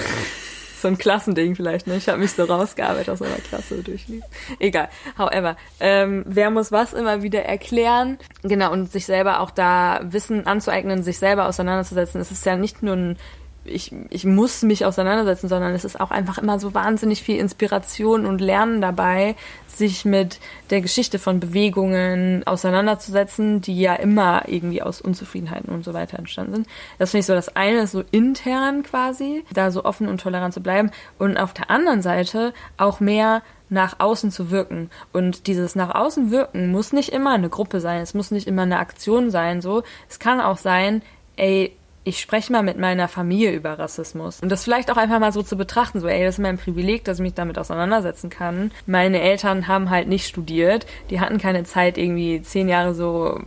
so ein Klassending vielleicht. Ne? Ich habe mich so rausgearbeitet aus einer Klasse durchlesen. Egal, however. Ähm, wer muss was immer wieder erklären? Genau, und sich selber auch da Wissen anzueignen, sich selber auseinanderzusetzen. Es ist ja nicht nur ein ich, ich muss mich auseinandersetzen, sondern es ist auch einfach immer so wahnsinnig viel Inspiration und Lernen dabei, sich mit der Geschichte von Bewegungen auseinanderzusetzen, die ja immer irgendwie aus Unzufriedenheiten und so weiter entstanden sind. Das finde ich so das eine, ist so intern quasi, da so offen und tolerant zu bleiben und auf der anderen Seite auch mehr nach außen zu wirken. Und dieses nach außen wirken muss nicht immer eine Gruppe sein, es muss nicht immer eine Aktion sein, so. Es kann auch sein, ey, ich spreche mal mit meiner Familie über Rassismus. Und das vielleicht auch einfach mal so zu betrachten, so, ey, das ist mein Privileg, dass ich mich damit auseinandersetzen kann. Meine Eltern haben halt nicht studiert. Die hatten keine Zeit, irgendwie zehn Jahre so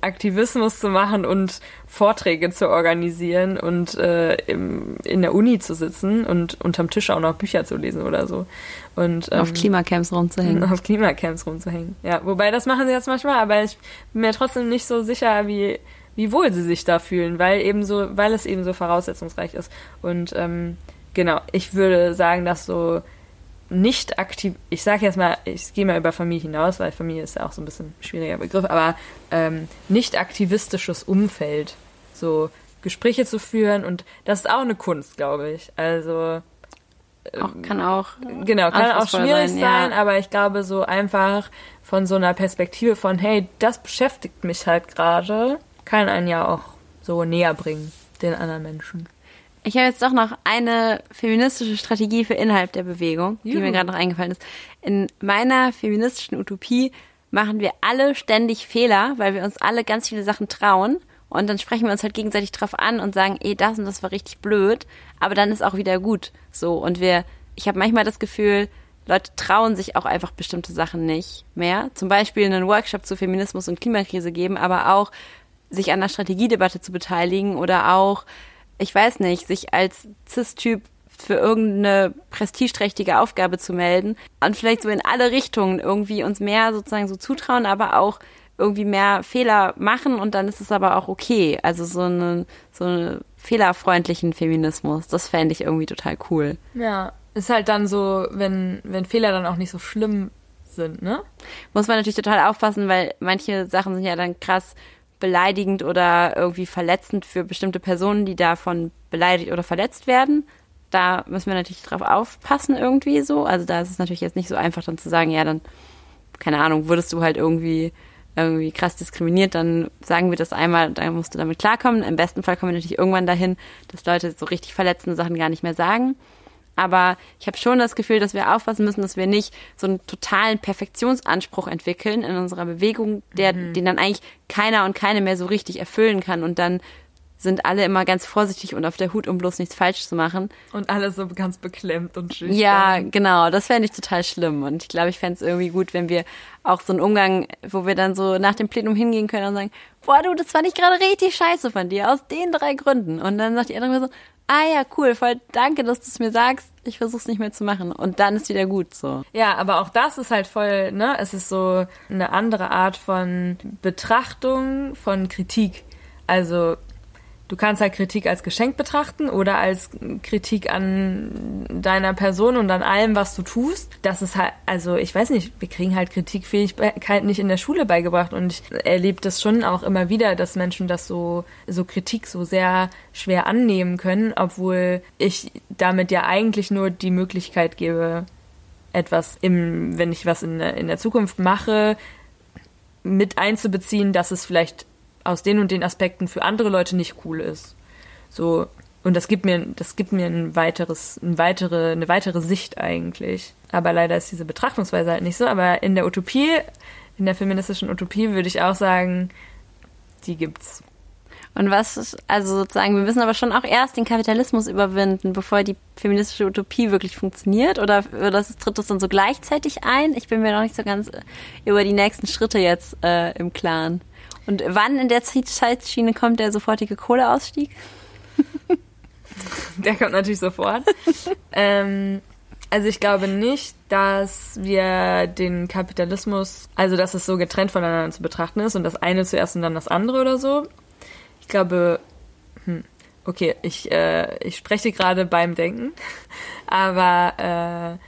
Aktivismus zu machen und Vorträge zu organisieren und äh, im, in der Uni zu sitzen und unterm Tisch auch noch Bücher zu lesen oder so. Und, ähm, auf Klimacamps rumzuhängen. <laughs> Auf Klimacamps rumzuhängen. Ja, wobei das machen sie jetzt manchmal, aber ich bin mir trotzdem nicht so sicher, wie, wie wohl sie sich da fühlen, weil eben so, weil es eben so voraussetzungsreich ist. Und ähm, genau, ich würde sagen, dass so nicht aktiv, ich sage jetzt mal, ich gehe mal über Familie hinaus, weil Familie ist ja auch so ein bisschen ein schwieriger Begriff, aber ähm, nicht aktivistisches Umfeld, so Gespräche zu führen und das ist auch eine Kunst, glaube ich. Also auch, kann auch genau kann auch schwierig sein, sein ja. aber ich glaube so einfach von so einer Perspektive von hey, das beschäftigt mich halt gerade, kann einen ja auch so näher bringen den anderen Menschen. Ich habe jetzt doch noch eine feministische Strategie für innerhalb der Bewegung, Juhu. die mir gerade noch eingefallen ist. In meiner feministischen Utopie machen wir alle ständig Fehler, weil wir uns alle ganz viele Sachen trauen. Und dann sprechen wir uns halt gegenseitig drauf an und sagen, eh, das und das war richtig blöd, aber dann ist auch wieder gut. So. Und wir, ich habe manchmal das Gefühl, Leute trauen sich auch einfach bestimmte Sachen nicht mehr. Zum Beispiel einen Workshop zu Feminismus und Klimakrise geben, aber auch sich an der Strategiedebatte zu beteiligen oder auch ich weiß nicht, sich als Cis-Typ für irgendeine prestigeträchtige Aufgabe zu melden und vielleicht so in alle Richtungen irgendwie uns mehr sozusagen so zutrauen, aber auch irgendwie mehr Fehler machen und dann ist es aber auch okay. Also so eine, so eine fehlerfreundlichen Feminismus, das fände ich irgendwie total cool. Ja, ist halt dann so, wenn, wenn Fehler dann auch nicht so schlimm sind, ne? Muss man natürlich total aufpassen, weil manche Sachen sind ja dann krass beleidigend oder irgendwie verletzend für bestimmte Personen, die davon beleidigt oder verletzt werden. Da müssen wir natürlich drauf aufpassen irgendwie so. Also da ist es natürlich jetzt nicht so einfach dann zu sagen, ja, dann, keine Ahnung, wurdest du halt irgendwie irgendwie krass diskriminiert, dann sagen wir das einmal, dann musst du damit klarkommen. Im besten Fall kommen wir natürlich irgendwann dahin, dass Leute so richtig verletzende Sachen gar nicht mehr sagen. Aber ich habe schon das Gefühl, dass wir aufpassen müssen, dass wir nicht so einen totalen Perfektionsanspruch entwickeln in unserer Bewegung, der, mhm. den dann eigentlich keiner und keine mehr so richtig erfüllen kann und dann sind alle immer ganz vorsichtig und auf der Hut, um bloß nichts falsch zu machen. Und alle so ganz beklemmt und schüchtern. Ja, genau. Das fände ich total schlimm. Und ich glaube, ich fände es irgendwie gut, wenn wir auch so einen Umgang, wo wir dann so nach dem Plenum hingehen können und sagen, boah, du, das fand ich gerade richtig scheiße von dir, aus den drei Gründen. Und dann sagt die andere so, ah ja, cool, voll danke, dass du es mir sagst. Ich versuch's nicht mehr zu machen. Und dann ist wieder gut so. Ja, aber auch das ist halt voll, ne? Es ist so eine andere Art von Betrachtung von Kritik. Also du kannst halt Kritik als Geschenk betrachten oder als Kritik an deiner Person und an allem, was du tust. Das ist halt, also ich weiß nicht, wir kriegen halt Kritikfähigkeit nicht in der Schule beigebracht und ich erlebe das schon auch immer wieder, dass Menschen das so, so Kritik so sehr schwer annehmen können, obwohl ich damit ja eigentlich nur die Möglichkeit gebe, etwas im, wenn ich was in, in der Zukunft mache, mit einzubeziehen, dass es vielleicht aus den und den Aspekten für andere Leute nicht cool ist. So und das gibt mir das gibt mir ein weiteres ein weitere eine weitere Sicht eigentlich. Aber leider ist diese Betrachtungsweise halt nicht so, aber in der Utopie in der feministischen Utopie würde ich auch sagen, die gibt's. Und was also sozusagen, wir müssen aber schon auch erst den Kapitalismus überwinden, bevor die feministische Utopie wirklich funktioniert? Oder, oder das tritt das dann so gleichzeitig ein? Ich bin mir noch nicht so ganz über die nächsten Schritte jetzt äh, im Klaren. Und wann in der Zeitschiene kommt der sofortige Kohleausstieg? der kommt natürlich sofort. <laughs> ähm, also ich glaube nicht, dass wir den Kapitalismus, also dass es so getrennt voneinander zu betrachten ist und das eine zuerst und dann das andere oder so. Ich glaube, hm, okay, ich, äh, ich spreche gerade beim Denken, <laughs> aber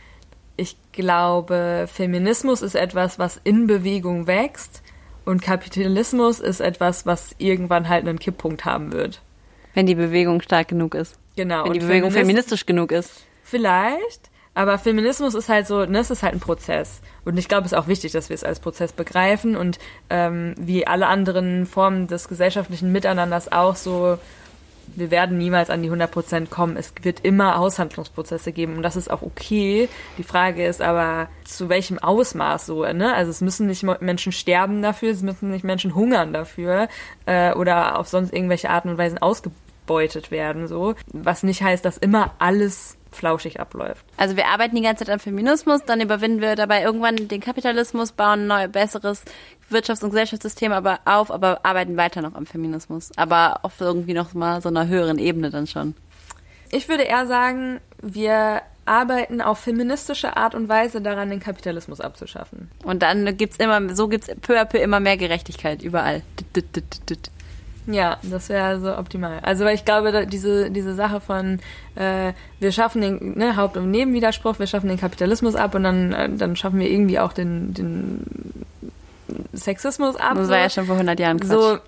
äh, ich glaube, Feminismus ist etwas, was in Bewegung wächst und Kapitalismus ist etwas, was irgendwann halt einen Kipppunkt haben wird. Wenn die Bewegung stark genug ist. Genau. Wenn die Bewegung Feminist feministisch genug ist. Vielleicht. Aber Feminismus ist halt so, ne, es ist halt ein Prozess. Und ich glaube, es ist auch wichtig, dass wir es als Prozess begreifen und ähm, wie alle anderen Formen des gesellschaftlichen Miteinanders auch so wir werden niemals an die 100% kommen. Es wird immer Aushandlungsprozesse geben und das ist auch okay. Die Frage ist aber, zu welchem Ausmaß so, ne? Also es müssen nicht Menschen sterben dafür, es müssen nicht Menschen hungern dafür äh, oder auf sonst irgendwelche Arten und Weisen ausgebeutet werden, so. Was nicht heißt, dass immer alles flauschig abläuft. Also wir arbeiten die ganze Zeit am Feminismus, dann überwinden wir dabei irgendwann den Kapitalismus, bauen ein neues, besseres Wirtschafts- und Gesellschaftssystem aber auf, aber arbeiten weiter noch am Feminismus. Aber auf irgendwie noch mal so einer höheren Ebene dann schon. Ich würde eher sagen, wir arbeiten auf feministische Art und Weise daran, den Kapitalismus abzuschaffen. Und dann gibt's immer, so gibt's peu à peu immer mehr Gerechtigkeit überall. Ja, das wäre so optimal. Also weil ich glaube, diese, diese Sache von äh, wir schaffen den ne, Haupt- und Nebenwiderspruch, wir schaffen den Kapitalismus ab und dann, äh, dann schaffen wir irgendwie auch den, den Sexismus ab. Das war ja schon vor 100 Jahren Quatsch. So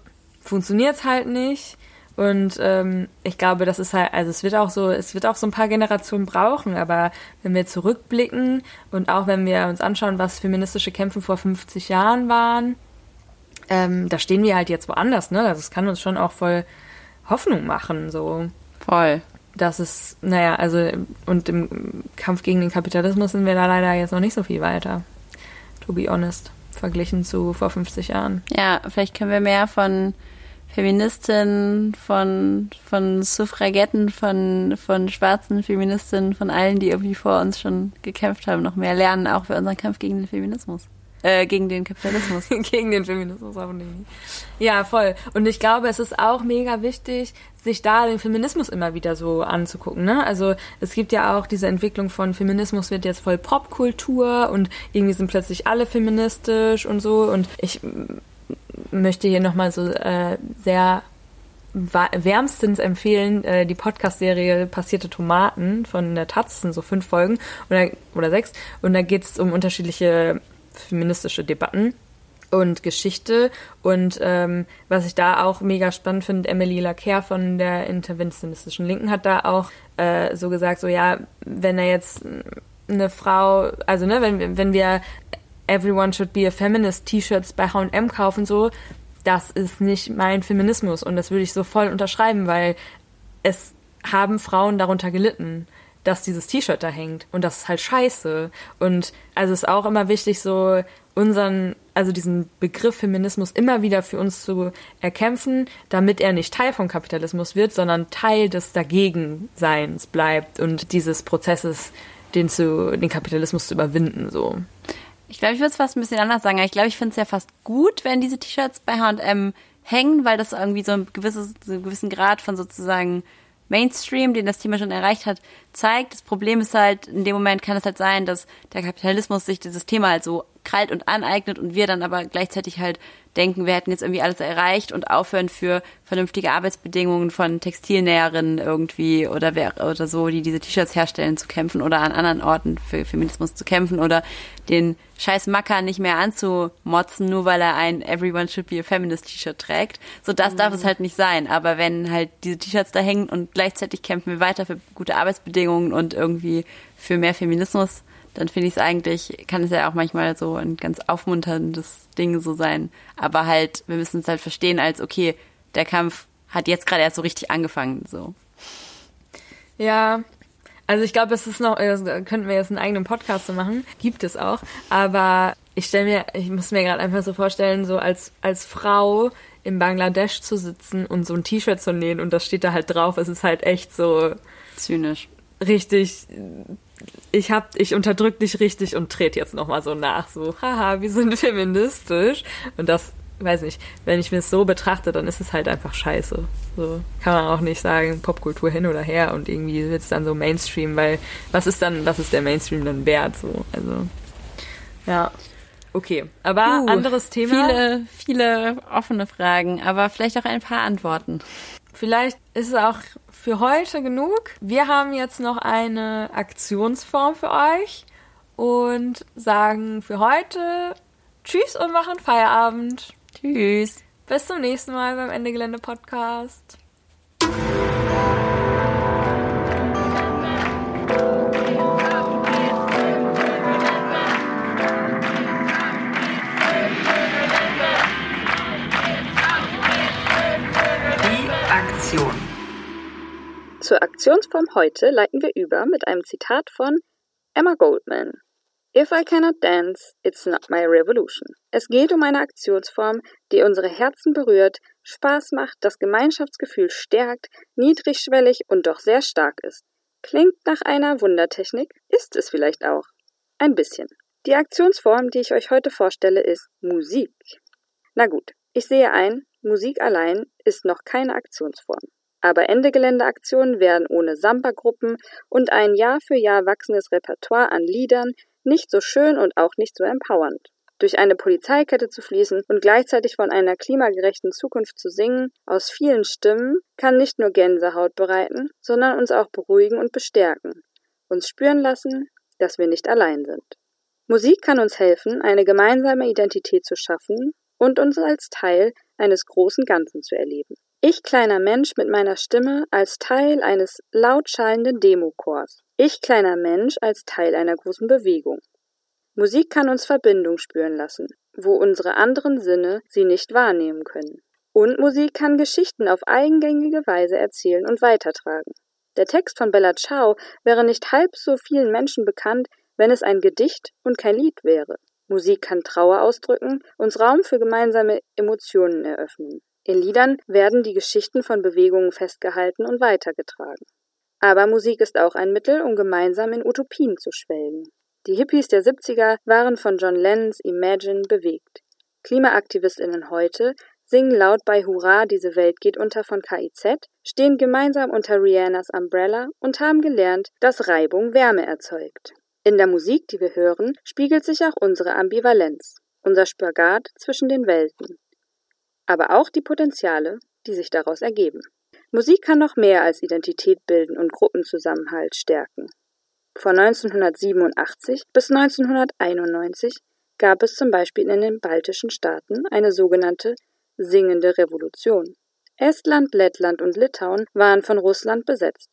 funktioniert's halt nicht. Und ähm, ich glaube, das ist halt, also es wird auch so, es wird auch so ein paar Generationen brauchen, aber wenn wir zurückblicken und auch wenn wir uns anschauen, was feministische Kämpfe vor 50 Jahren waren, ähm, da stehen wir halt jetzt woanders, ne? Also es kann uns schon auch voll Hoffnung machen, so. Voll. Das ist, naja, also, und im Kampf gegen den Kapitalismus sind wir da leider jetzt noch nicht so viel weiter. To be honest. Verglichen zu vor 50 Jahren. Ja, vielleicht können wir mehr von Feministinnen, von, von Suffragetten, von, von schwarzen Feministinnen, von allen, die irgendwie vor uns schon gekämpft haben, noch mehr lernen, auch für unseren Kampf gegen den Feminismus. Äh, gegen den Kapitalismus. <laughs> gegen den Feminismus auch nicht. Ja, voll. Und ich glaube, es ist auch mega wichtig, sich da den Feminismus immer wieder so anzugucken. Ne? Also es gibt ja auch diese Entwicklung von Feminismus wird jetzt voll Popkultur und irgendwie sind plötzlich alle feministisch und so. Und ich möchte hier nochmal so äh, sehr wärmstens empfehlen äh, die Podcast-Serie Passierte Tomaten von der Taz, sind so fünf Folgen oder, oder sechs. Und da geht es um unterschiedliche feministische Debatten und Geschichte. Und ähm, was ich da auch mega spannend finde, Emily Lacker von der interventionistischen Linken hat da auch äh, so gesagt, so ja, wenn er jetzt eine Frau, also ne, wenn, wenn wir Everyone should be a feminist T-Shirts bei H&M kaufen, so, das ist nicht mein Feminismus und das würde ich so voll unterschreiben, weil es haben Frauen darunter gelitten dass dieses T-Shirt da hängt. Und das ist halt scheiße. Und also ist auch immer wichtig, so unseren, also diesen Begriff Feminismus immer wieder für uns zu erkämpfen, damit er nicht Teil vom Kapitalismus wird, sondern Teil des Dagegenseins bleibt und dieses Prozesses, den zu, den Kapitalismus zu überwinden, so. Ich glaube, ich würde es fast ein bisschen anders sagen. Ich glaube, ich finde es ja fast gut, wenn diese T-Shirts bei H&M hängen, weil das irgendwie so ein gewisses, so einen gewissen Grad von sozusagen Mainstream, den das Thema schon erreicht hat, zeigt. Das Problem ist halt, in dem Moment kann es halt sein, dass der Kapitalismus sich dieses Thema halt so krallt und aneignet und wir dann aber gleichzeitig halt denken, wir hätten jetzt irgendwie alles erreicht und aufhören für vernünftige Arbeitsbedingungen von Textilnäherinnen irgendwie oder wer oder so, die diese T-Shirts herstellen, zu kämpfen oder an anderen Orten für Feminismus zu kämpfen oder den scheiß Macker nicht mehr anzumotzen, nur weil er ein Everyone should be a feminist T-Shirt trägt. So das mhm. darf es halt nicht sein. Aber wenn halt diese T-Shirts da hängen und gleichzeitig kämpfen wir weiter für gute Arbeitsbedingungen und irgendwie für mehr Feminismus, dann finde ich es eigentlich, kann es ja auch manchmal so ein ganz aufmunterndes Ding so sein. Aber halt, wir müssen es halt verstehen als, okay, der Kampf hat jetzt gerade erst so richtig angefangen, so. Ja, also ich glaube, es ist noch, könnten wir jetzt einen eigenen Podcast so machen. Gibt es auch. Aber ich stelle mir, ich muss mir gerade einfach so vorstellen, so als, als Frau in Bangladesch zu sitzen und so ein T-Shirt zu nähen und das steht da halt drauf. Es ist halt echt so. Zynisch. Richtig ich hab, ich unterdrück dich richtig und trete jetzt nochmal so nach, so, haha, wir sind <laughs> feministisch. Und das, weiß nicht, wenn ich mir es so betrachte, dann ist es halt einfach scheiße. So kann man auch nicht sagen, Popkultur hin oder her und irgendwie wird es dann so Mainstream, weil was ist dann, was ist der Mainstream dann wert? So, also ja. Okay, aber uh, anderes Thema. Viele, viele offene Fragen, aber vielleicht auch ein paar Antworten. Vielleicht ist es auch für heute genug. Wir haben jetzt noch eine Aktionsform für euch und sagen für heute Tschüss und machen Feierabend. Tschüss. Bis zum nächsten Mal beim Ende Gelände Podcast. Aktionsform heute leiten wir über mit einem Zitat von Emma Goldman. If I cannot dance, it's not my revolution. Es geht um eine Aktionsform, die unsere Herzen berührt, Spaß macht, das Gemeinschaftsgefühl stärkt, niedrigschwellig und doch sehr stark ist. Klingt nach einer Wundertechnik, ist es vielleicht auch. Ein bisschen. Die Aktionsform, die ich euch heute vorstelle, ist Musik. Na gut, ich sehe ein, Musik allein ist noch keine Aktionsform. Aber Ende-Gelände-Aktionen werden ohne Samba-Gruppen und ein Jahr für Jahr wachsendes Repertoire an Liedern nicht so schön und auch nicht so empowernd. Durch eine Polizeikette zu fließen und gleichzeitig von einer klimagerechten Zukunft zu singen, aus vielen Stimmen, kann nicht nur Gänsehaut bereiten, sondern uns auch beruhigen und bestärken, uns spüren lassen, dass wir nicht allein sind. Musik kann uns helfen, eine gemeinsame Identität zu schaffen und uns als Teil eines großen Ganzen zu erleben. Ich kleiner Mensch mit meiner Stimme als Teil eines laut schallenden Demochors. Ich kleiner Mensch als Teil einer großen Bewegung. Musik kann uns Verbindung spüren lassen, wo unsere anderen Sinne sie nicht wahrnehmen können. Und Musik kann Geschichten auf eigengängige Weise erzählen und weitertragen. Der Text von Bella Ciao wäre nicht halb so vielen Menschen bekannt, wenn es ein Gedicht und kein Lied wäre. Musik kann Trauer ausdrücken, uns Raum für gemeinsame Emotionen eröffnen. In Liedern werden die Geschichten von Bewegungen festgehalten und weitergetragen. Aber Musik ist auch ein Mittel, um gemeinsam in Utopien zu schwelgen. Die Hippies der 70er waren von John Lennons Imagine bewegt. KlimaaktivistInnen heute singen laut bei Hurra, diese Welt geht unter von KIZ, stehen gemeinsam unter Rihannas Umbrella und haben gelernt, dass Reibung Wärme erzeugt. In der Musik, die wir hören, spiegelt sich auch unsere Ambivalenz, unser Spagat zwischen den Welten, aber auch die Potenziale, die sich daraus ergeben. Musik kann noch mehr als Identität bilden und Gruppenzusammenhalt stärken. Von 1987 bis 1991 gab es zum Beispiel in den baltischen Staaten eine sogenannte singende Revolution. Estland, Lettland und Litauen waren von Russland besetzt.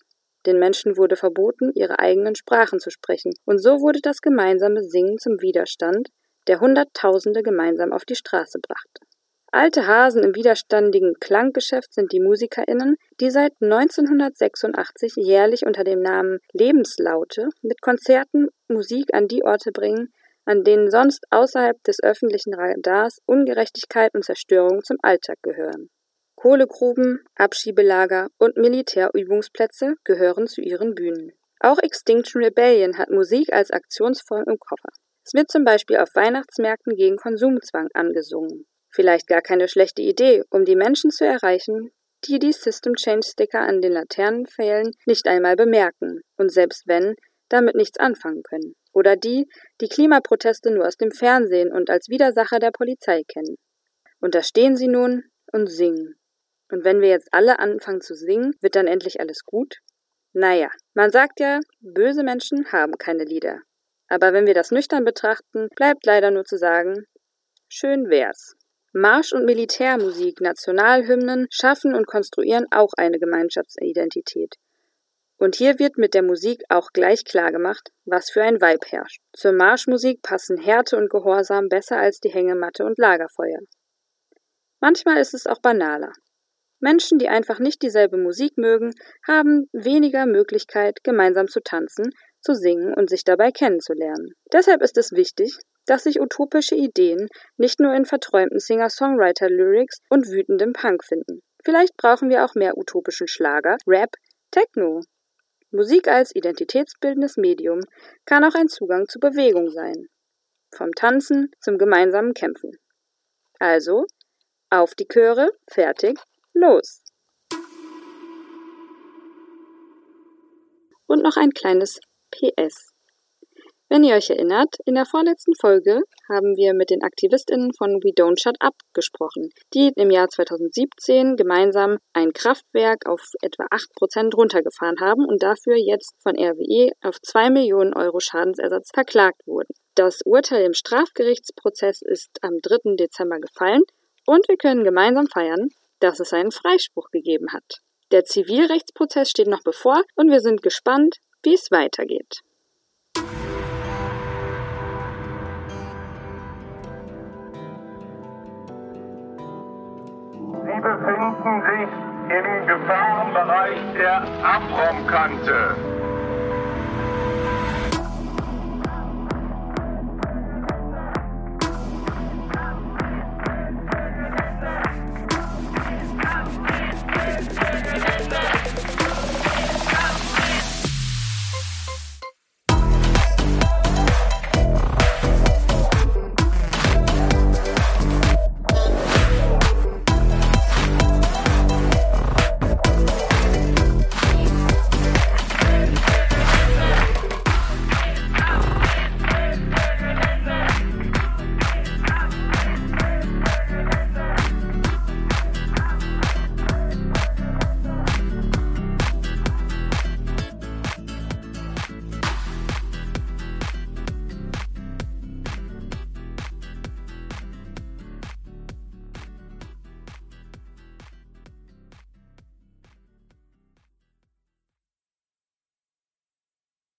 Den Menschen wurde verboten, ihre eigenen Sprachen zu sprechen, und so wurde das gemeinsame Singen zum Widerstand, der Hunderttausende gemeinsam auf die Straße brachte. Alte Hasen im widerstandigen Klanggeschäft sind die MusikerInnen, die seit 1986 jährlich unter dem Namen Lebenslaute mit Konzerten Musik an die Orte bringen, an denen sonst außerhalb des öffentlichen Radars Ungerechtigkeit und Zerstörung zum Alltag gehören. Kohlegruben, Abschiebelager und Militärübungsplätze gehören zu ihren Bühnen. Auch Extinction Rebellion hat Musik als Aktionsform im Koffer. Es wird zum Beispiel auf Weihnachtsmärkten gegen Konsumzwang angesungen. Vielleicht gar keine schlechte Idee, um die Menschen zu erreichen, die die System Change Sticker an den Laternenpfählen nicht einmal bemerken und selbst wenn, damit nichts anfangen können. Oder die, die Klimaproteste nur aus dem Fernsehen und als Widersacher der Polizei kennen. Und da stehen sie nun und singen. Und wenn wir jetzt alle anfangen zu singen, wird dann endlich alles gut? Naja, man sagt ja, böse Menschen haben keine Lieder. Aber wenn wir das nüchtern betrachten, bleibt leider nur zu sagen, schön wär's. Marsch- und Militärmusik, Nationalhymnen schaffen und konstruieren auch eine Gemeinschaftsidentität. Und hier wird mit der Musik auch gleich klar gemacht, was für ein Vibe herrscht. Zur Marschmusik passen Härte und Gehorsam besser als die Hängematte und Lagerfeuer. Manchmal ist es auch banaler. Menschen, die einfach nicht dieselbe Musik mögen, haben weniger Möglichkeit, gemeinsam zu tanzen, zu singen und sich dabei kennenzulernen. Deshalb ist es wichtig, dass sich utopische Ideen nicht nur in verträumten Singer-Songwriter-Lyrics und wütendem Punk finden. Vielleicht brauchen wir auch mehr utopischen Schlager, Rap, Techno. Musik als identitätsbildendes Medium kann auch ein Zugang zu Bewegung sein. Vom Tanzen zum gemeinsamen Kämpfen. Also, auf die Chöre, fertig, los! Und noch ein kleines PS. Wenn ihr euch erinnert, in der vorletzten Folge haben wir mit den AktivistInnen von We Don't Shut Up gesprochen, die im Jahr 2017 gemeinsam ein Kraftwerk auf etwa 8% runtergefahren haben und dafür jetzt von RWE auf 2 Millionen Euro Schadensersatz verklagt wurden. Das Urteil im Strafgerichtsprozess ist am 3. Dezember gefallen und wir können gemeinsam feiern, dass es einen Freispruch gegeben hat. Der Zivilrechtsprozess steht noch bevor und wir sind gespannt, wie es weitergeht. Befinden sich im Gefahrenbereich Bereich der Abraumkante.